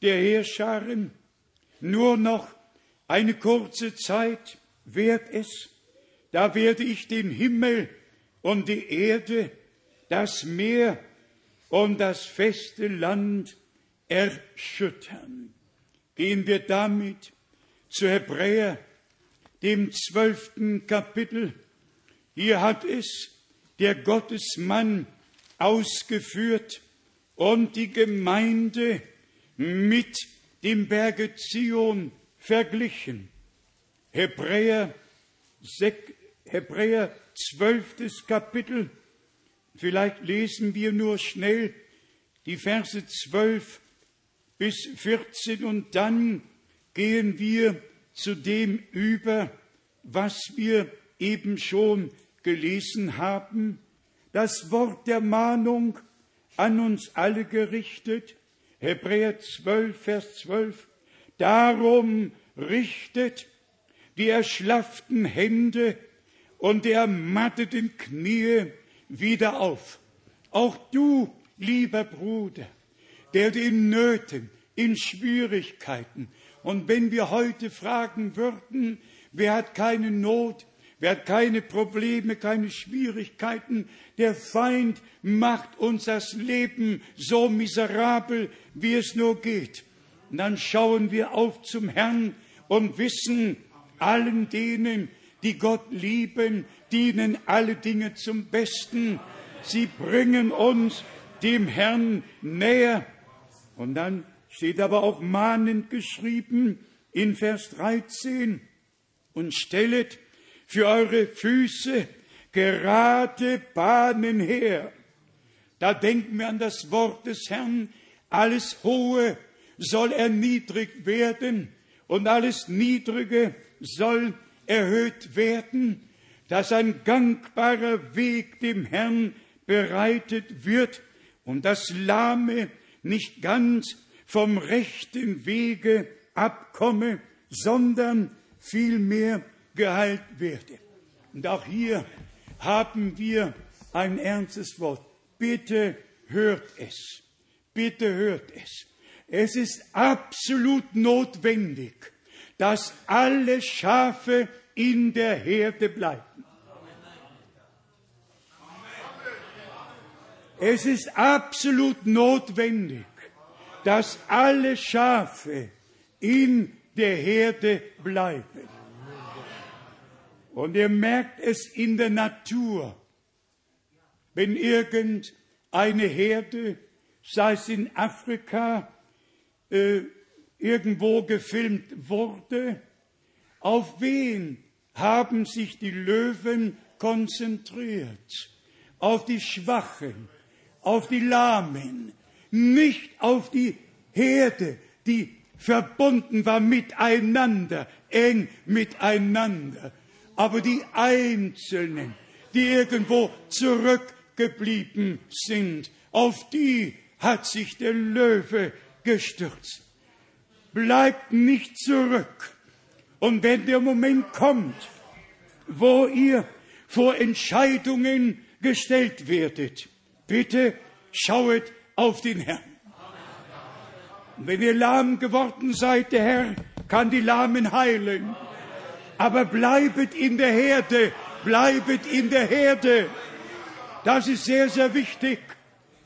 Speaker 1: der Heerscharen, nur noch eine kurze Zeit währt es, da werde ich den Himmel und die Erde, das Meer und das feste Land erschüttern. Gehen wir damit zu Hebräer, dem zwölften Kapitel. Hier hat es der Gottesmann ausgeführt und die Gemeinde mit dem Berge Zion verglichen. Hebräer, Hebräer 12. Kapitel, vielleicht lesen wir nur schnell die Verse 12 bis 14 und dann gehen wir zu dem über, was wir eben schon gelesen haben, das Wort der Mahnung an uns alle gerichtet, Hebräer 12, Vers 12, darum richtet die erschlafften Hände und die ermatteten Knie wieder auf. Auch du, lieber Bruder, der in Nöten, in Schwierigkeiten, und wenn wir heute fragen würden, wer hat keine Not, wer hat keine Probleme, keine Schwierigkeiten, der Feind macht uns das Leben so miserabel, wie es nur geht. Und dann schauen wir auf zum Herrn und wissen, allen denen, die Gott lieben, dienen alle Dinge zum Besten. Sie bringen uns dem Herrn näher. Und dann steht aber auch mahnend geschrieben in Vers 13, und stellet für eure Füße gerade Bahnen her. Da denken wir an das Wort des Herrn, alles Hohe soll erniedrigt werden und alles Niedrige soll erhöht werden, dass ein gangbarer Weg dem Herrn bereitet wird und das Lahme nicht ganz vom rechten Wege abkomme, sondern vielmehr geheilt werde. Und auch hier haben wir ein ernstes Wort. Bitte hört es. Bitte hört es. Es ist absolut notwendig, dass alle Schafe in der Herde bleiben. Es ist absolut notwendig, dass alle Schafe in der Herde bleiben. Und ihr merkt es in der Natur, wenn irgendeine Herde, sei es in Afrika, äh, irgendwo gefilmt wurde, auf wen haben sich die Löwen konzentriert? Auf die Schwachen, auf die Lahmen, nicht auf die Herde, die verbunden war miteinander, eng miteinander. Aber die Einzelnen, die irgendwo zurückgeblieben sind, auf die hat sich der Löwe gestürzt. Bleibt nicht zurück. Und wenn der Moment kommt, wo ihr vor Entscheidungen gestellt werdet, bitte schauet auf den Herrn. Und wenn ihr lahm geworden seid, der Herr kann die Lahmen heilen. Aber bleibet in der Herde, bleibet in der Herde. Das ist sehr, sehr wichtig.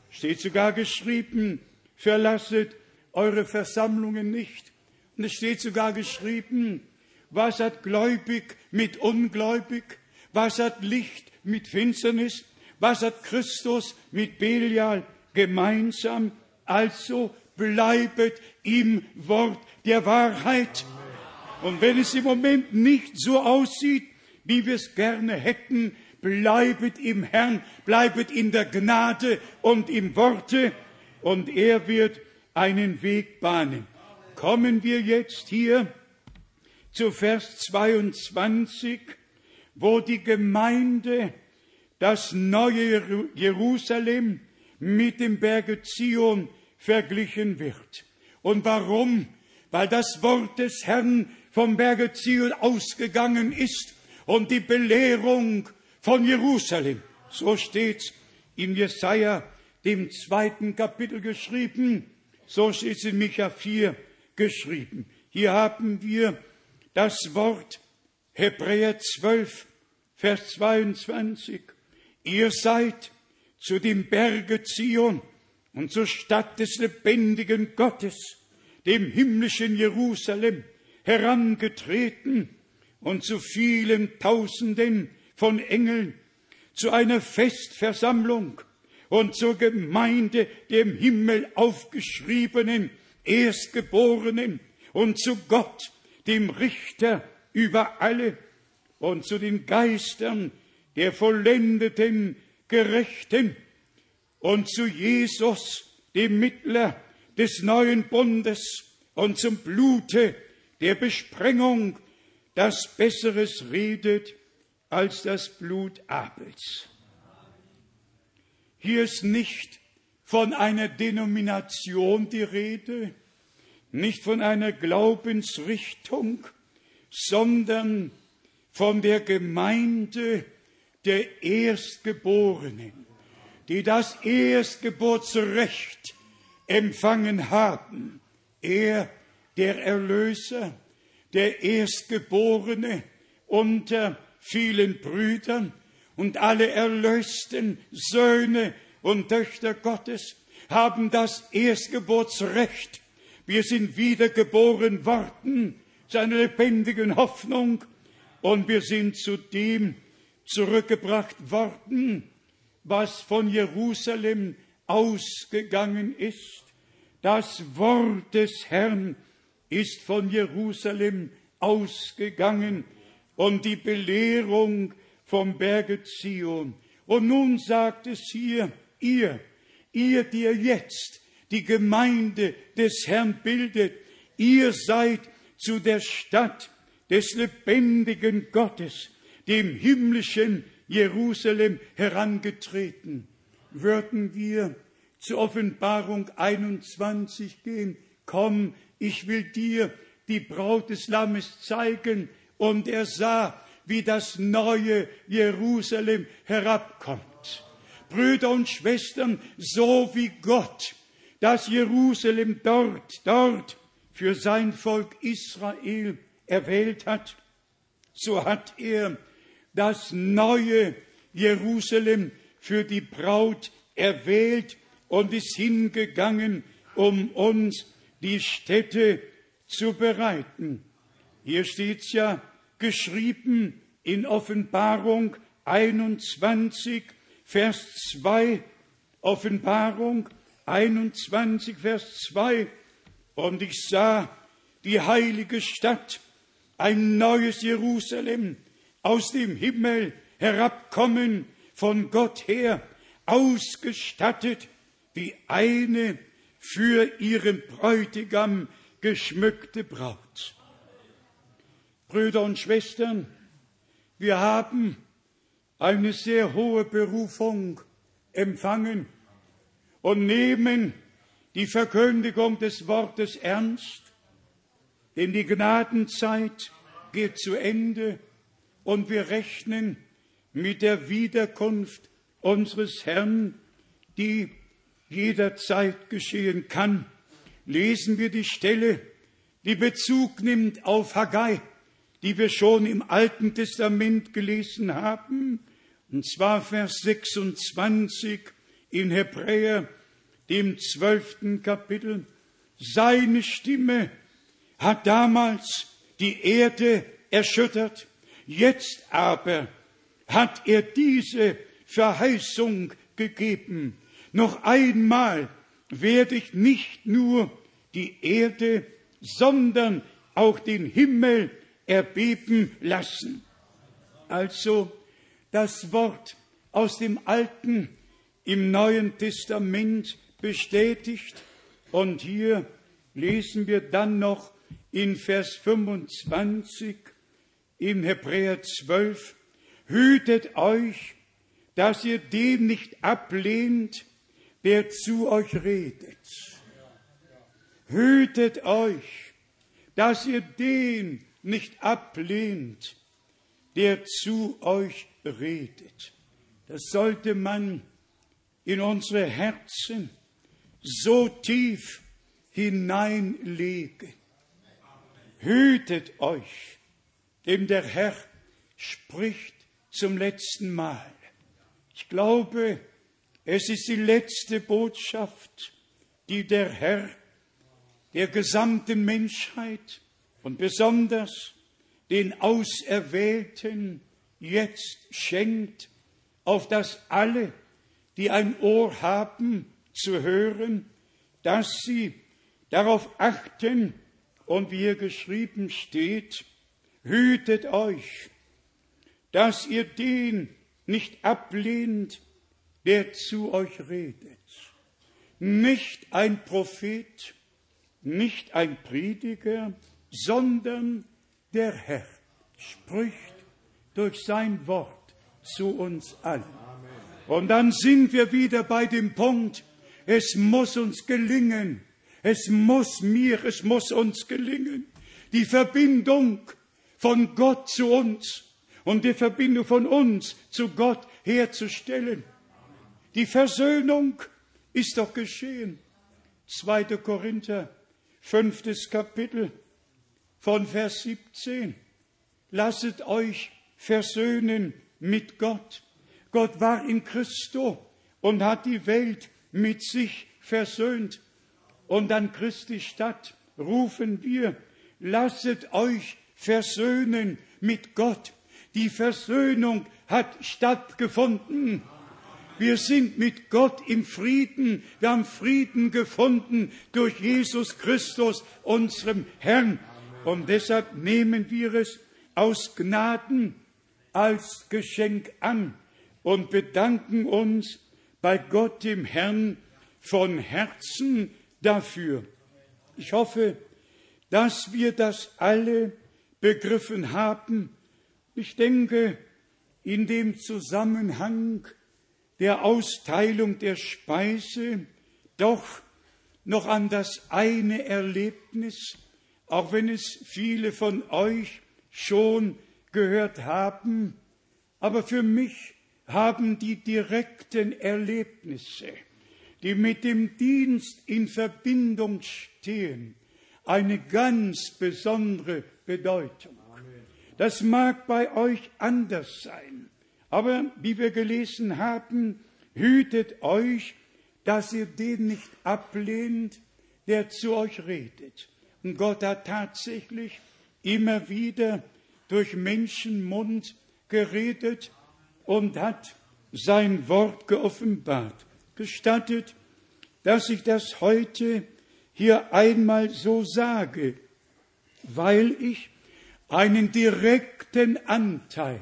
Speaker 1: Steht sogar geschrieben, verlasset eure Versammlungen nicht. Und es steht sogar geschrieben, was hat gläubig mit ungläubig? Was hat Licht mit Finsternis? Was hat Christus mit Belial gemeinsam? Also bleibet im Wort der Wahrheit. Und wenn es im Moment nicht so aussieht, wie wir es gerne hätten, bleibet im Herrn, bleibet in der Gnade und im Worte, und er wird einen Weg bahnen. Kommen wir jetzt hier zu Vers 22, wo die Gemeinde das neue Jerusalem mit dem Berge Zion verglichen wird. Und warum? Weil das Wort des Herrn vom Berge Zion ausgegangen ist und die Belehrung von Jerusalem. So steht's in Jesaja, dem zweiten Kapitel geschrieben. So steht's in Micha 4 geschrieben. Hier haben wir das Wort Hebräer 12, Vers 22. Ihr seid zu dem Berge Zion und zur Stadt des lebendigen Gottes, dem himmlischen Jerusalem, herangetreten und zu vielen Tausenden von Engeln, zu einer Festversammlung und zur Gemeinde dem Himmel aufgeschriebenen Erstgeborenen und zu Gott, dem Richter über alle, und zu den Geistern der vollendeten Gerechten und zu Jesus, dem Mittler des neuen Bundes und zum Blute der Besprengung, das Besseres redet als das Blut Abels. Hier ist nicht von einer Denomination die Rede, nicht von einer Glaubensrichtung, sondern von der Gemeinde der Erstgeborenen, die das Erstgeburtsrecht empfangen haben. Er, der Erlöser, der Erstgeborene unter vielen Brüdern und alle erlösten Söhne und Töchter Gottes haben das Erstgeburtsrecht wir sind wiedergeboren worden zu einer lebendigen Hoffnung und wir sind zu dem zurückgebracht worden, was von Jerusalem ausgegangen ist. Das Wort des Herrn ist von Jerusalem ausgegangen und die Belehrung vom Berge Zion. Und nun sagt es hier, ihr, ihr, die ihr jetzt die Gemeinde des Herrn bildet. Ihr seid zu der Stadt des lebendigen Gottes, dem himmlischen Jerusalem herangetreten. Würden wir zur Offenbarung 21 gehen, komm, ich will dir die Braut des Lammes zeigen. Und er sah, wie das neue Jerusalem herabkommt. Brüder und Schwestern, so wie Gott dass Jerusalem dort, dort für sein Volk Israel erwählt hat, so hat er das neue Jerusalem für die Braut erwählt und ist hingegangen, um uns die Städte zu bereiten. Hier steht's ja geschrieben in Offenbarung 21, Vers 2, Offenbarung 21, Vers 2. Und ich sah die heilige Stadt, ein neues Jerusalem, aus dem Himmel herabkommen, von Gott her, ausgestattet wie eine für ihren Bräutigam geschmückte Braut. Brüder und Schwestern, wir haben eine sehr hohe Berufung empfangen und nehmen die Verkündigung des Wortes ernst, denn die Gnadenzeit geht zu Ende und wir rechnen mit der Wiederkunft unseres Herrn, die jederzeit geschehen kann. Lesen wir die Stelle, die Bezug nimmt auf Haggai, die wir schon im Alten Testament gelesen haben, und zwar Vers 26 in Hebräer, dem zwölften Kapitel. Seine Stimme hat damals die Erde erschüttert, jetzt aber hat er diese Verheißung gegeben. Noch einmal werde ich nicht nur die Erde, sondern auch den Himmel erbeben lassen. Also das Wort aus dem Alten im Neuen Testament bestätigt. Und hier lesen wir dann noch in Vers 25 im Hebräer 12, hütet euch, dass ihr den nicht ablehnt, der zu euch redet. Hütet euch, dass ihr den nicht ablehnt, der zu euch redet. Das sollte man in unsere Herzen so tief hineinlegen. Hütet euch, dem der Herr spricht zum letzten Mal. Ich glaube, es ist die letzte Botschaft, die der Herr der gesamten Menschheit und besonders den Auserwählten jetzt schenkt, auf dass alle, die ein Ohr haben zu hören, dass sie darauf achten und wie hier geschrieben steht, hütet euch, dass ihr den nicht ablehnt, der zu euch redet. Nicht ein Prophet, nicht ein Prediger, sondern der Herr spricht durch sein Wort zu uns allen. Und dann sind wir wieder bei dem Punkt, es muss uns gelingen, es muss mir, es muss uns gelingen, die Verbindung von Gott zu uns und die Verbindung von uns zu Gott herzustellen. Die Versöhnung ist doch geschehen. 2. Korinther, fünftes Kapitel von Vers 17. Lasset euch versöhnen mit Gott. Gott war in Christo und hat die Welt mit sich versöhnt. Und an Christi Stadt rufen wir, lasset euch versöhnen mit Gott. Die Versöhnung hat stattgefunden. Wir sind mit Gott im Frieden. Wir haben Frieden gefunden durch Jesus Christus, unserem Herrn. Und deshalb nehmen wir es aus Gnaden als Geschenk an und bedanken uns bei Gott, dem Herrn, von Herzen dafür. Ich hoffe, dass wir das alle begriffen haben. Ich denke, in dem Zusammenhang der Austeilung der Speise doch noch an das eine Erlebnis, auch wenn es viele von euch schon gehört haben, aber für mich haben die direkten Erlebnisse, die mit dem Dienst in Verbindung stehen, eine ganz besondere Bedeutung. Das mag bei euch anders sein. Aber wie wir gelesen haben, hütet euch, dass ihr den nicht ablehnt, der zu euch redet. Und Gott hat tatsächlich immer wieder durch Menschenmund geredet und hat sein Wort geoffenbart. Gestattet, dass ich das heute hier einmal so sage, weil ich einen direkten Anteil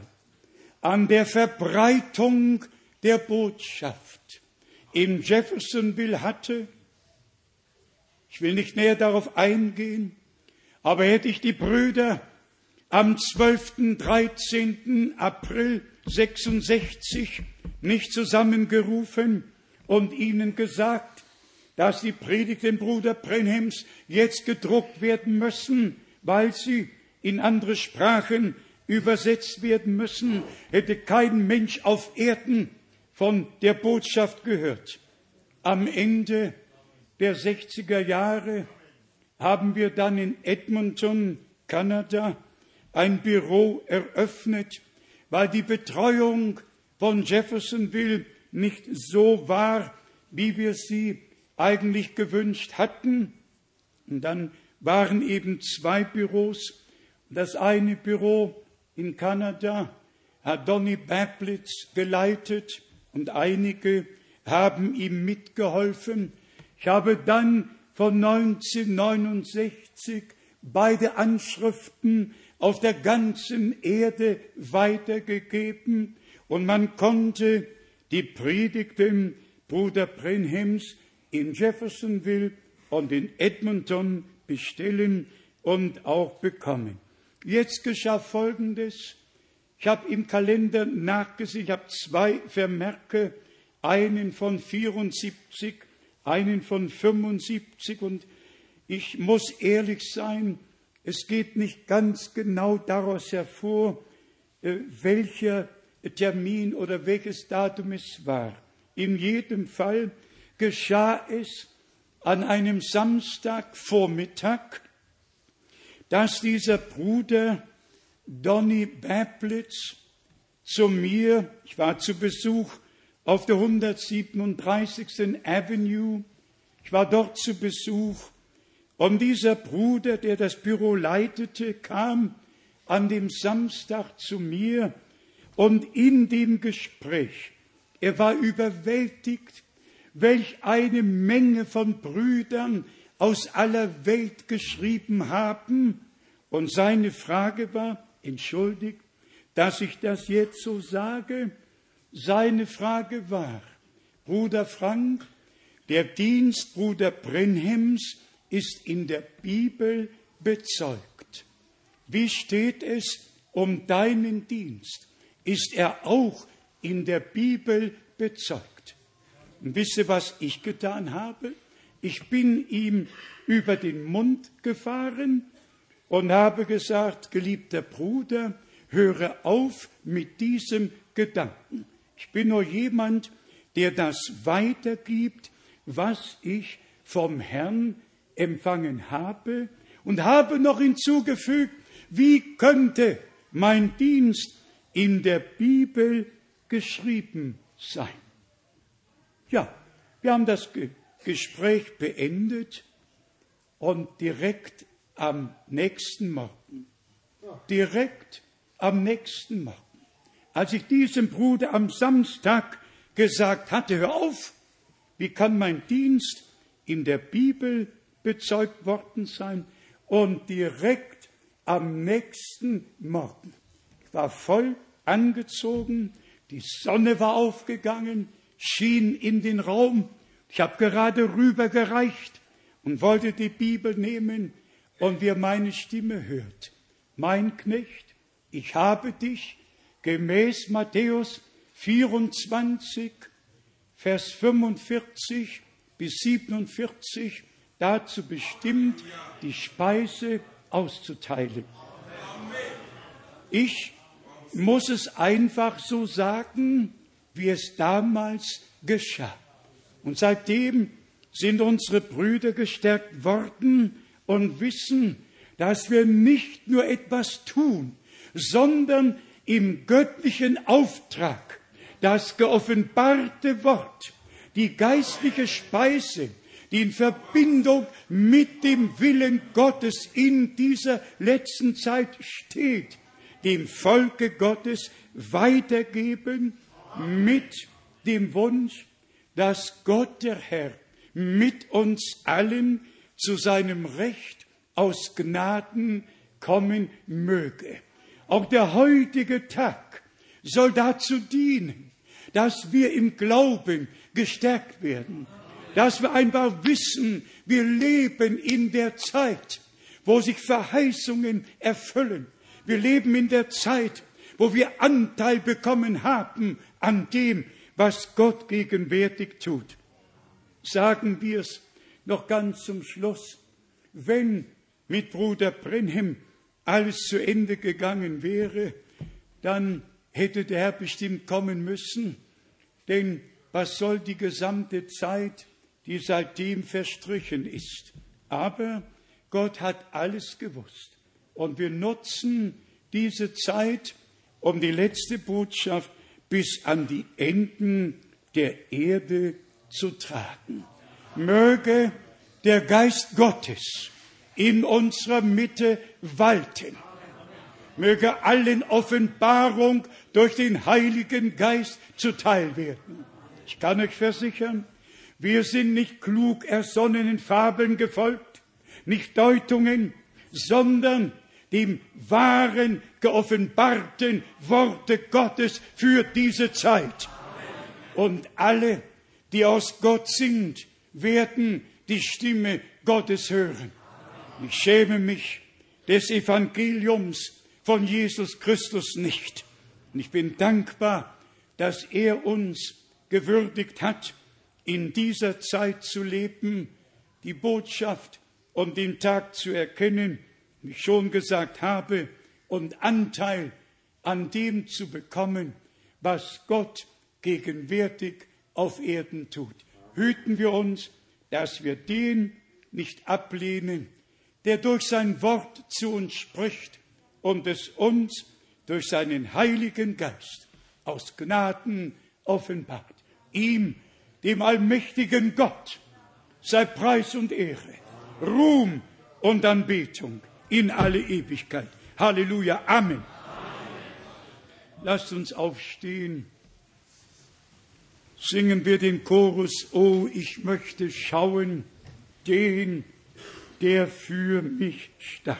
Speaker 1: an der Verbreitung der Botschaft in Jeffersonville hatte. Ich will nicht näher darauf eingehen, aber hätte ich die Brüder am 12. 13. April 66 nicht zusammengerufen und ihnen gesagt, dass die Predigten Bruder Brenhems jetzt gedruckt werden müssen, weil sie in andere Sprachen übersetzt werden müssen, hätte kein Mensch auf Erden von der Botschaft gehört. Am Ende der 60er Jahre haben wir dann in Edmonton, Kanada, ein Büro eröffnet, weil die Betreuung von Jeffersonville nicht so war, wie wir sie eigentlich gewünscht hatten. Und dann waren eben zwei Büros. Das eine Büro in Kanada hat Donny Bablitz geleitet und einige haben ihm mitgeholfen. Ich habe dann von 1969 beide Anschriften auf der ganzen Erde weitergegeben und man konnte die Predigten Bruder Brenhems in Jeffersonville und in Edmonton bestellen und auch bekommen. Jetzt geschah Folgendes. Ich habe im Kalender nachgesehen, ich habe zwei Vermerke, einen von 74, einen von 75 und ich muss ehrlich sein, es geht nicht ganz genau daraus hervor, äh, welcher Termin oder welches Datum es war. In jedem Fall geschah es an einem Samstagvormittag, dass dieser Bruder Donny Bablitz zu mir, ich war zu Besuch auf der 137. Avenue, ich war dort zu Besuch und dieser Bruder, der das Büro leitete, kam an dem Samstag zu mir und in dem Gespräch, er war überwältigt, welch eine Menge von Brüdern aus aller Welt geschrieben haben. Und seine Frage war, entschuldigt, dass ich das jetzt so sage, seine Frage war, Bruder Frank, der Dienst Bruder Brenhems ist in der Bibel bezeugt. Wie steht es um deinen Dienst? Ist er auch in der Bibel bezeugt? Und wisst ihr, was ich getan habe? Ich bin ihm über den Mund gefahren und habe gesagt, geliebter Bruder, höre auf mit diesem Gedanken. Ich bin nur jemand, der das weitergibt, was ich vom Herrn empfangen habe und habe noch hinzugefügt, wie könnte mein Dienst in der Bibel geschrieben sein. Ja, wir haben das Gespräch beendet und direkt am nächsten Morgen, direkt am nächsten Morgen, als ich diesem Bruder am Samstag gesagt hatte, hör auf, wie kann mein Dienst in der Bibel bezeugt worden sein? Und direkt am nächsten Morgen, ich war voll angezogen, die Sonne war aufgegangen, schien in den Raum, ich habe gerade rübergereicht und wollte die Bibel nehmen und wir meine Stimme hört. Mein Knecht, ich habe dich gemäß Matthäus 24, Vers 45 bis 47 dazu bestimmt, die Speise auszuteilen. Ich muss es einfach so sagen, wie es damals geschah. Und seitdem sind unsere Brüder gestärkt worden und wissen, dass wir nicht nur etwas tun, sondern im göttlichen Auftrag das geoffenbarte Wort, die geistliche Speise, die in Verbindung mit dem Willen Gottes in dieser letzten Zeit steht, dem Volke Gottes weitergeben mit dem Wunsch, dass Gott der Herr mit uns allen zu seinem Recht aus Gnaden kommen möge. Auch der heutige Tag soll dazu dienen, dass wir im Glauben gestärkt werden, dass wir einfach wissen, wir leben in der Zeit, wo sich Verheißungen erfüllen. Wir leben in der Zeit, wo wir Anteil bekommen haben an dem, was Gott gegenwärtig tut. Sagen wir es noch ganz zum Schluss. Wenn mit Bruder Brenhem alles zu Ende gegangen wäre, dann hätte der Herr bestimmt kommen müssen. Denn was soll die gesamte Zeit, die seitdem verstrichen ist? Aber Gott hat alles gewusst. Und wir nutzen diese Zeit, um die letzte Botschaft bis an die Enden der Erde zu tragen. Möge der Geist Gottes in unserer Mitte walten. Möge allen Offenbarung durch den Heiligen Geist zuteil werden. Ich kann euch versichern, wir sind nicht klug ersonnenen Fabeln gefolgt, nicht Deutungen, sondern dem wahren, geoffenbarten Worte Gottes für diese Zeit. Und alle, die aus Gott sind, werden die Stimme Gottes hören. Ich schäme mich des Evangeliums von Jesus Christus nicht. Und ich bin dankbar, dass er uns gewürdigt hat, in dieser Zeit zu leben, die Botschaft und den Tag zu erkennen, ich schon gesagt habe, und Anteil an dem zu bekommen, was Gott gegenwärtig auf Erden tut. Hüten wir uns, dass wir den nicht ablehnen, der durch sein Wort zu uns spricht und es uns durch seinen Heiligen Geist aus Gnaden offenbart. Ihm, dem allmächtigen Gott, sei Preis und Ehre, Ruhm und Anbetung in alle Ewigkeit. Halleluja. Amen. Lasst uns aufstehen. Singen wir den Chorus, oh, ich möchte schauen, den, der für mich starb.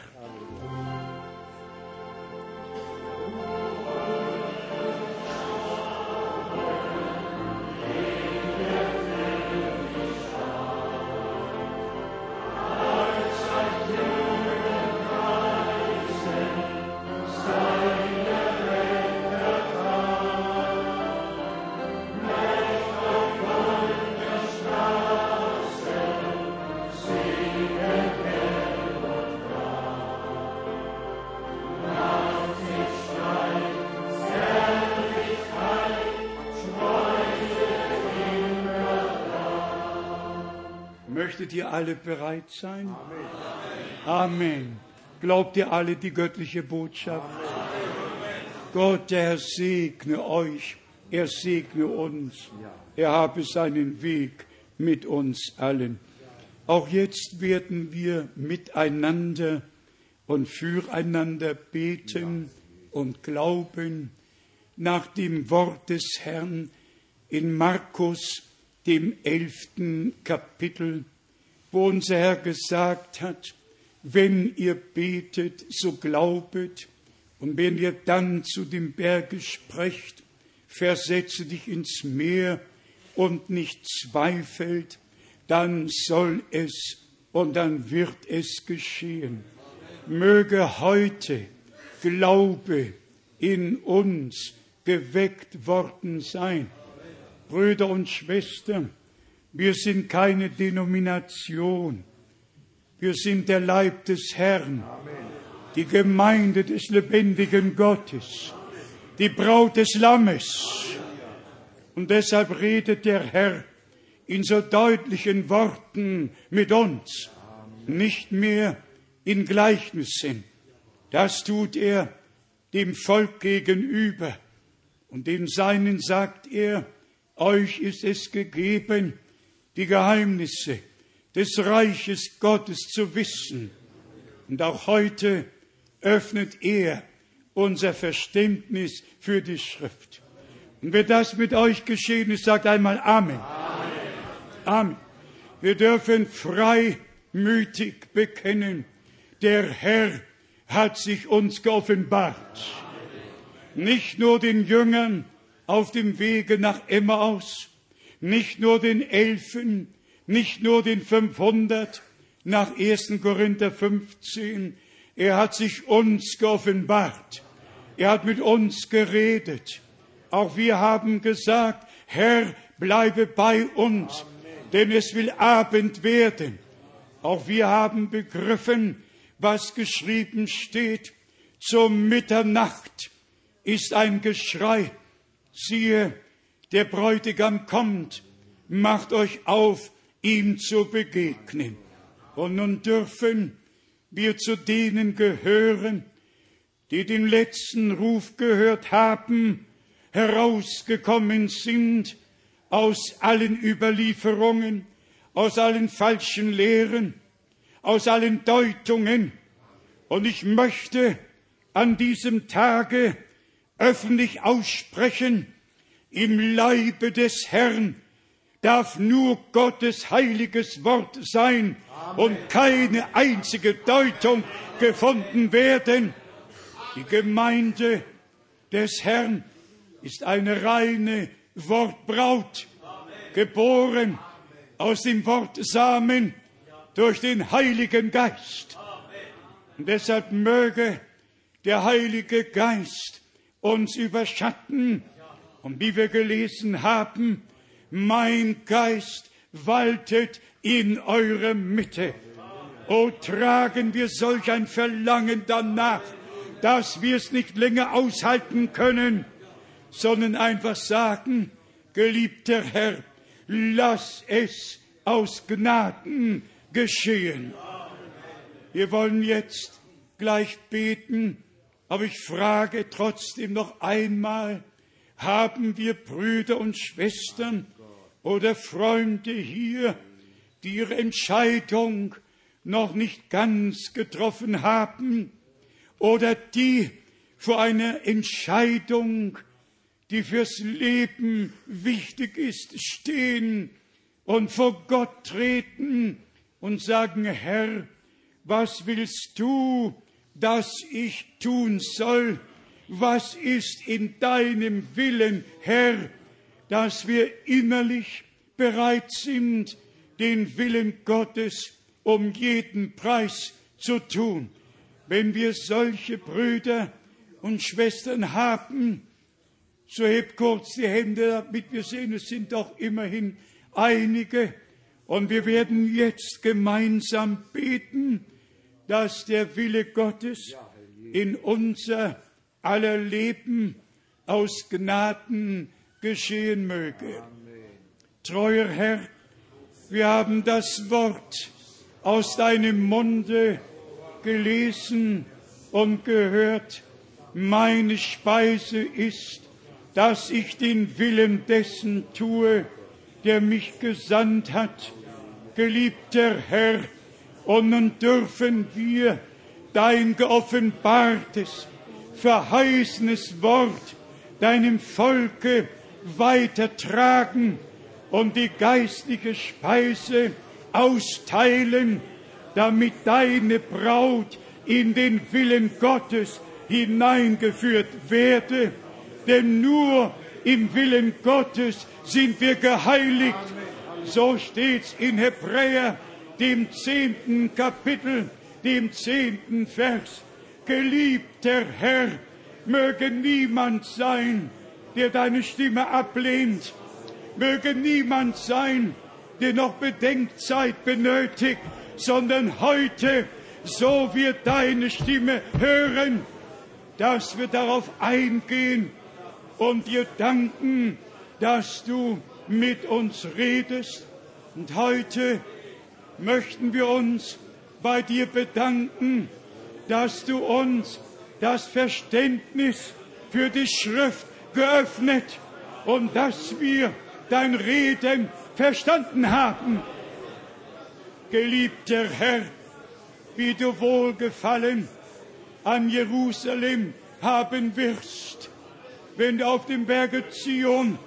Speaker 1: Alle bereit sein? Amen. Amen. Glaubt ihr alle die göttliche Botschaft? Amen. Gott, der Herr segne euch, er segne uns, er habe seinen Weg mit uns allen. Auch jetzt werden wir miteinander und füreinander beten und glauben nach dem Wort des Herrn in Markus dem elften Kapitel, wo unser Herr gesagt hat, wenn ihr betet, so glaubet, und wenn ihr dann zu dem Berge sprecht, versetze dich ins Meer und nicht zweifelt, dann soll es und dann wird es geschehen. Möge heute Glaube in uns geweckt worden sein Brüder und Schwestern, wir sind keine Denomination. Wir sind der Leib des Herrn, die Gemeinde des lebendigen Gottes, die Braut des Lammes. Und deshalb redet der Herr in so deutlichen Worten mit uns, nicht mehr in Gleichnissen. Das tut er dem Volk gegenüber. Und den Seinen sagt er, euch ist es gegeben, die Geheimnisse des Reiches Gottes zu wissen. Und auch heute öffnet er unser Verständnis für die Schrift. Und wenn das mit euch geschehen ist, sagt einmal Amen. Amen. Amen. Wir dürfen freimütig bekennen, der Herr hat sich uns geoffenbart. Nicht nur den Jüngern auf dem Wege nach Emmaus, nicht nur den Elfen, nicht nur den 500 nach 1. Korinther 15. Er hat sich uns geoffenbart. Er hat mit uns geredet. Auch wir haben gesagt, Herr, bleibe bei uns, denn es will Abend werden. Auch wir haben begriffen, was geschrieben steht. Zur Mitternacht ist ein Geschrei. Siehe, der Bräutigam kommt, macht euch auf, ihm zu begegnen. Und nun dürfen wir zu denen gehören, die den letzten Ruf gehört haben, herausgekommen sind aus allen Überlieferungen, aus allen falschen Lehren, aus allen Deutungen. Und ich möchte an diesem Tage öffentlich aussprechen, im Leibe des Herrn darf nur Gottes heiliges Wort sein Amen. und keine einzige Deutung gefunden werden. Die Gemeinde des Herrn ist eine reine Wortbraut, geboren aus dem Wortsamen durch den Heiligen Geist. Und deshalb möge der Heilige Geist uns überschatten. Und wie wir gelesen haben, mein Geist waltet in eurer Mitte. O tragen wir solch ein Verlangen danach, dass wir es nicht länger aushalten können, sondern einfach sagen, geliebter Herr, lass es aus Gnaden geschehen. Wir wollen jetzt gleich beten, aber ich frage trotzdem noch einmal, haben wir Brüder und Schwestern oder Freunde hier, die ihre Entscheidung noch nicht ganz getroffen haben oder die vor einer Entscheidung, die fürs Leben wichtig ist, stehen und vor Gott treten und sagen, Herr, was willst du, dass ich tun soll? Was ist in deinem Willen, Herr, dass wir innerlich bereit sind, den Willen Gottes um jeden Preis zu tun? Wenn wir solche Brüder und Schwestern haben, so hebt kurz die Hände, damit wir sehen, es sind doch immerhin einige. Und wir werden jetzt gemeinsam beten, dass der Wille Gottes in unser aller Leben aus Gnaden geschehen möge. Treuer Herr, wir haben das Wort aus deinem Munde gelesen und gehört. Meine Speise ist, dass ich den Willen dessen tue, der mich gesandt hat. Geliebter Herr, und nun dürfen wir dein geoffenbartes, verheißenes Wort deinem Volke weitertragen und die geistliche Speise austeilen, damit deine Braut in den Willen Gottes hineingeführt werde. Denn nur im Willen Gottes sind wir geheiligt. So steht's in Hebräer, dem zehnten Kapitel, dem zehnten Vers. Geliebter Herr, möge niemand sein, der deine Stimme ablehnt. Möge niemand sein, der noch Bedenkzeit benötigt, sondern heute, so wir deine Stimme hören, dass wir darauf eingehen und dir danken, dass du mit uns redest. Und heute möchten wir uns bei dir bedanken, dass du uns das Verständnis für die Schrift geöffnet und dass wir dein Reden verstanden haben. Geliebter Herr, wie du Wohlgefallen an Jerusalem haben wirst, wenn du auf dem Berge Zion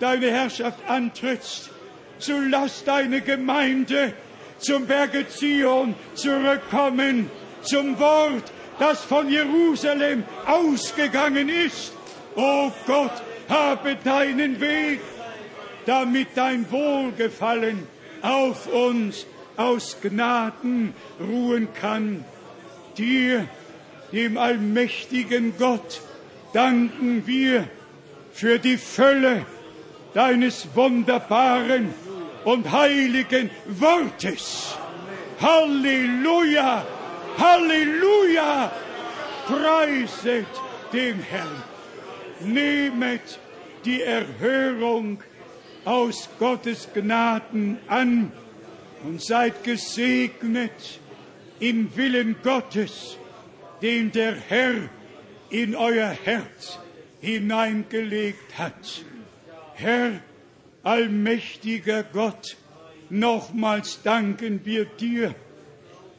Speaker 1: deine Herrschaft antrittst, so lass deine Gemeinde zum Berge Zion zurückkommen, zum Wort, das von Jerusalem ausgegangen ist. O Gott, habe deinen Weg, damit dein Wohlgefallen auf uns aus Gnaden ruhen kann. Dir, dem allmächtigen Gott, danken wir für die Fülle deines wunderbaren und heiligen Wortes. Halleluja! Halleluja! Preiset dem Herrn. Nehmet die Erhörung aus Gottes Gnaden an und seid gesegnet im Willen Gottes, den der Herr in euer Herz hineingelegt hat. Herr, allmächtiger Gott, nochmals danken wir dir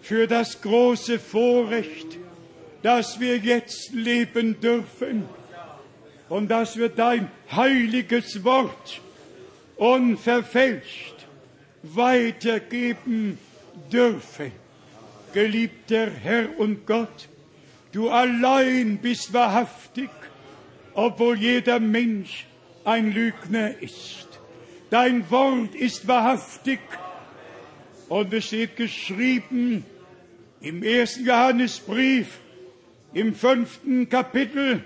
Speaker 1: für das große Vorrecht, dass wir jetzt leben dürfen und dass wir dein heiliges Wort unverfälscht weitergeben dürfen. Geliebter Herr und Gott, du allein bist wahrhaftig, obwohl jeder Mensch ein Lügner ist. Dein Wort ist wahrhaftig und es steht geschrieben im ersten Johannesbrief, im fünften Kapitel,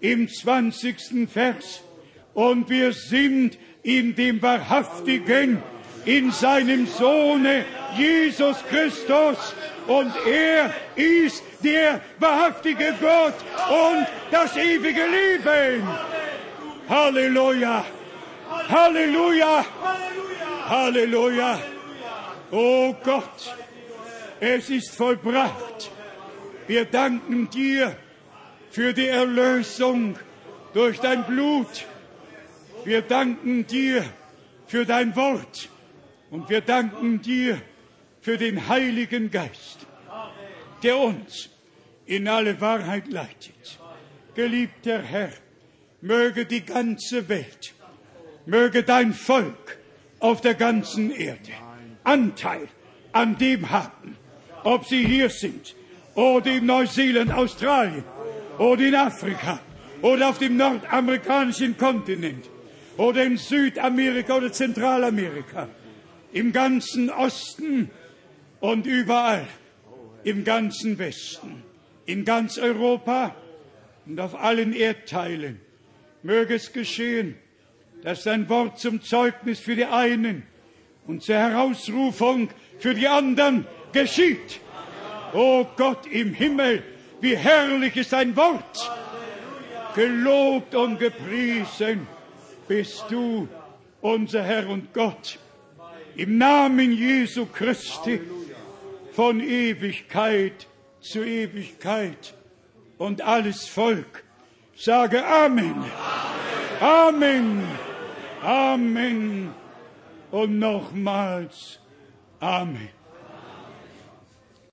Speaker 1: im zwanzigsten Vers. Und wir sind in dem Wahrhaftigen, in seinem Sohne Jesus Christus. Und er ist der wahrhaftige Gott und das ewige Leben. Halleluja! Halleluja! Halleluja! Oh Gott, es ist vollbracht. Wir danken dir für die Erlösung durch dein Blut. Wir danken dir für dein Wort. Und wir danken dir für den Heiligen Geist, der uns in alle Wahrheit leitet. Geliebter Herr, möge die ganze Welt, möge dein Volk auf der ganzen Erde Anteil an dem haben, ob sie hier sind. Oder in Neuseeland, Australien. Oder in Afrika. Oder auf dem nordamerikanischen Kontinent. Oder in Südamerika oder Zentralamerika. Im ganzen Osten und überall. Im ganzen Westen, in ganz Europa und auf allen Erdteilen. Möge es geschehen, dass dein Wort zum Zeugnis für die einen und zur Herausrufung für die anderen geschieht. O Gott im Himmel, wie herrlich ist dein Wort. Gelobt und gepriesen bist du, unser Herr und Gott im Namen Jesu Christi von Ewigkeit zu Ewigkeit. Und alles Volk sage Amen. Amen. Amen. Und nochmals Amen.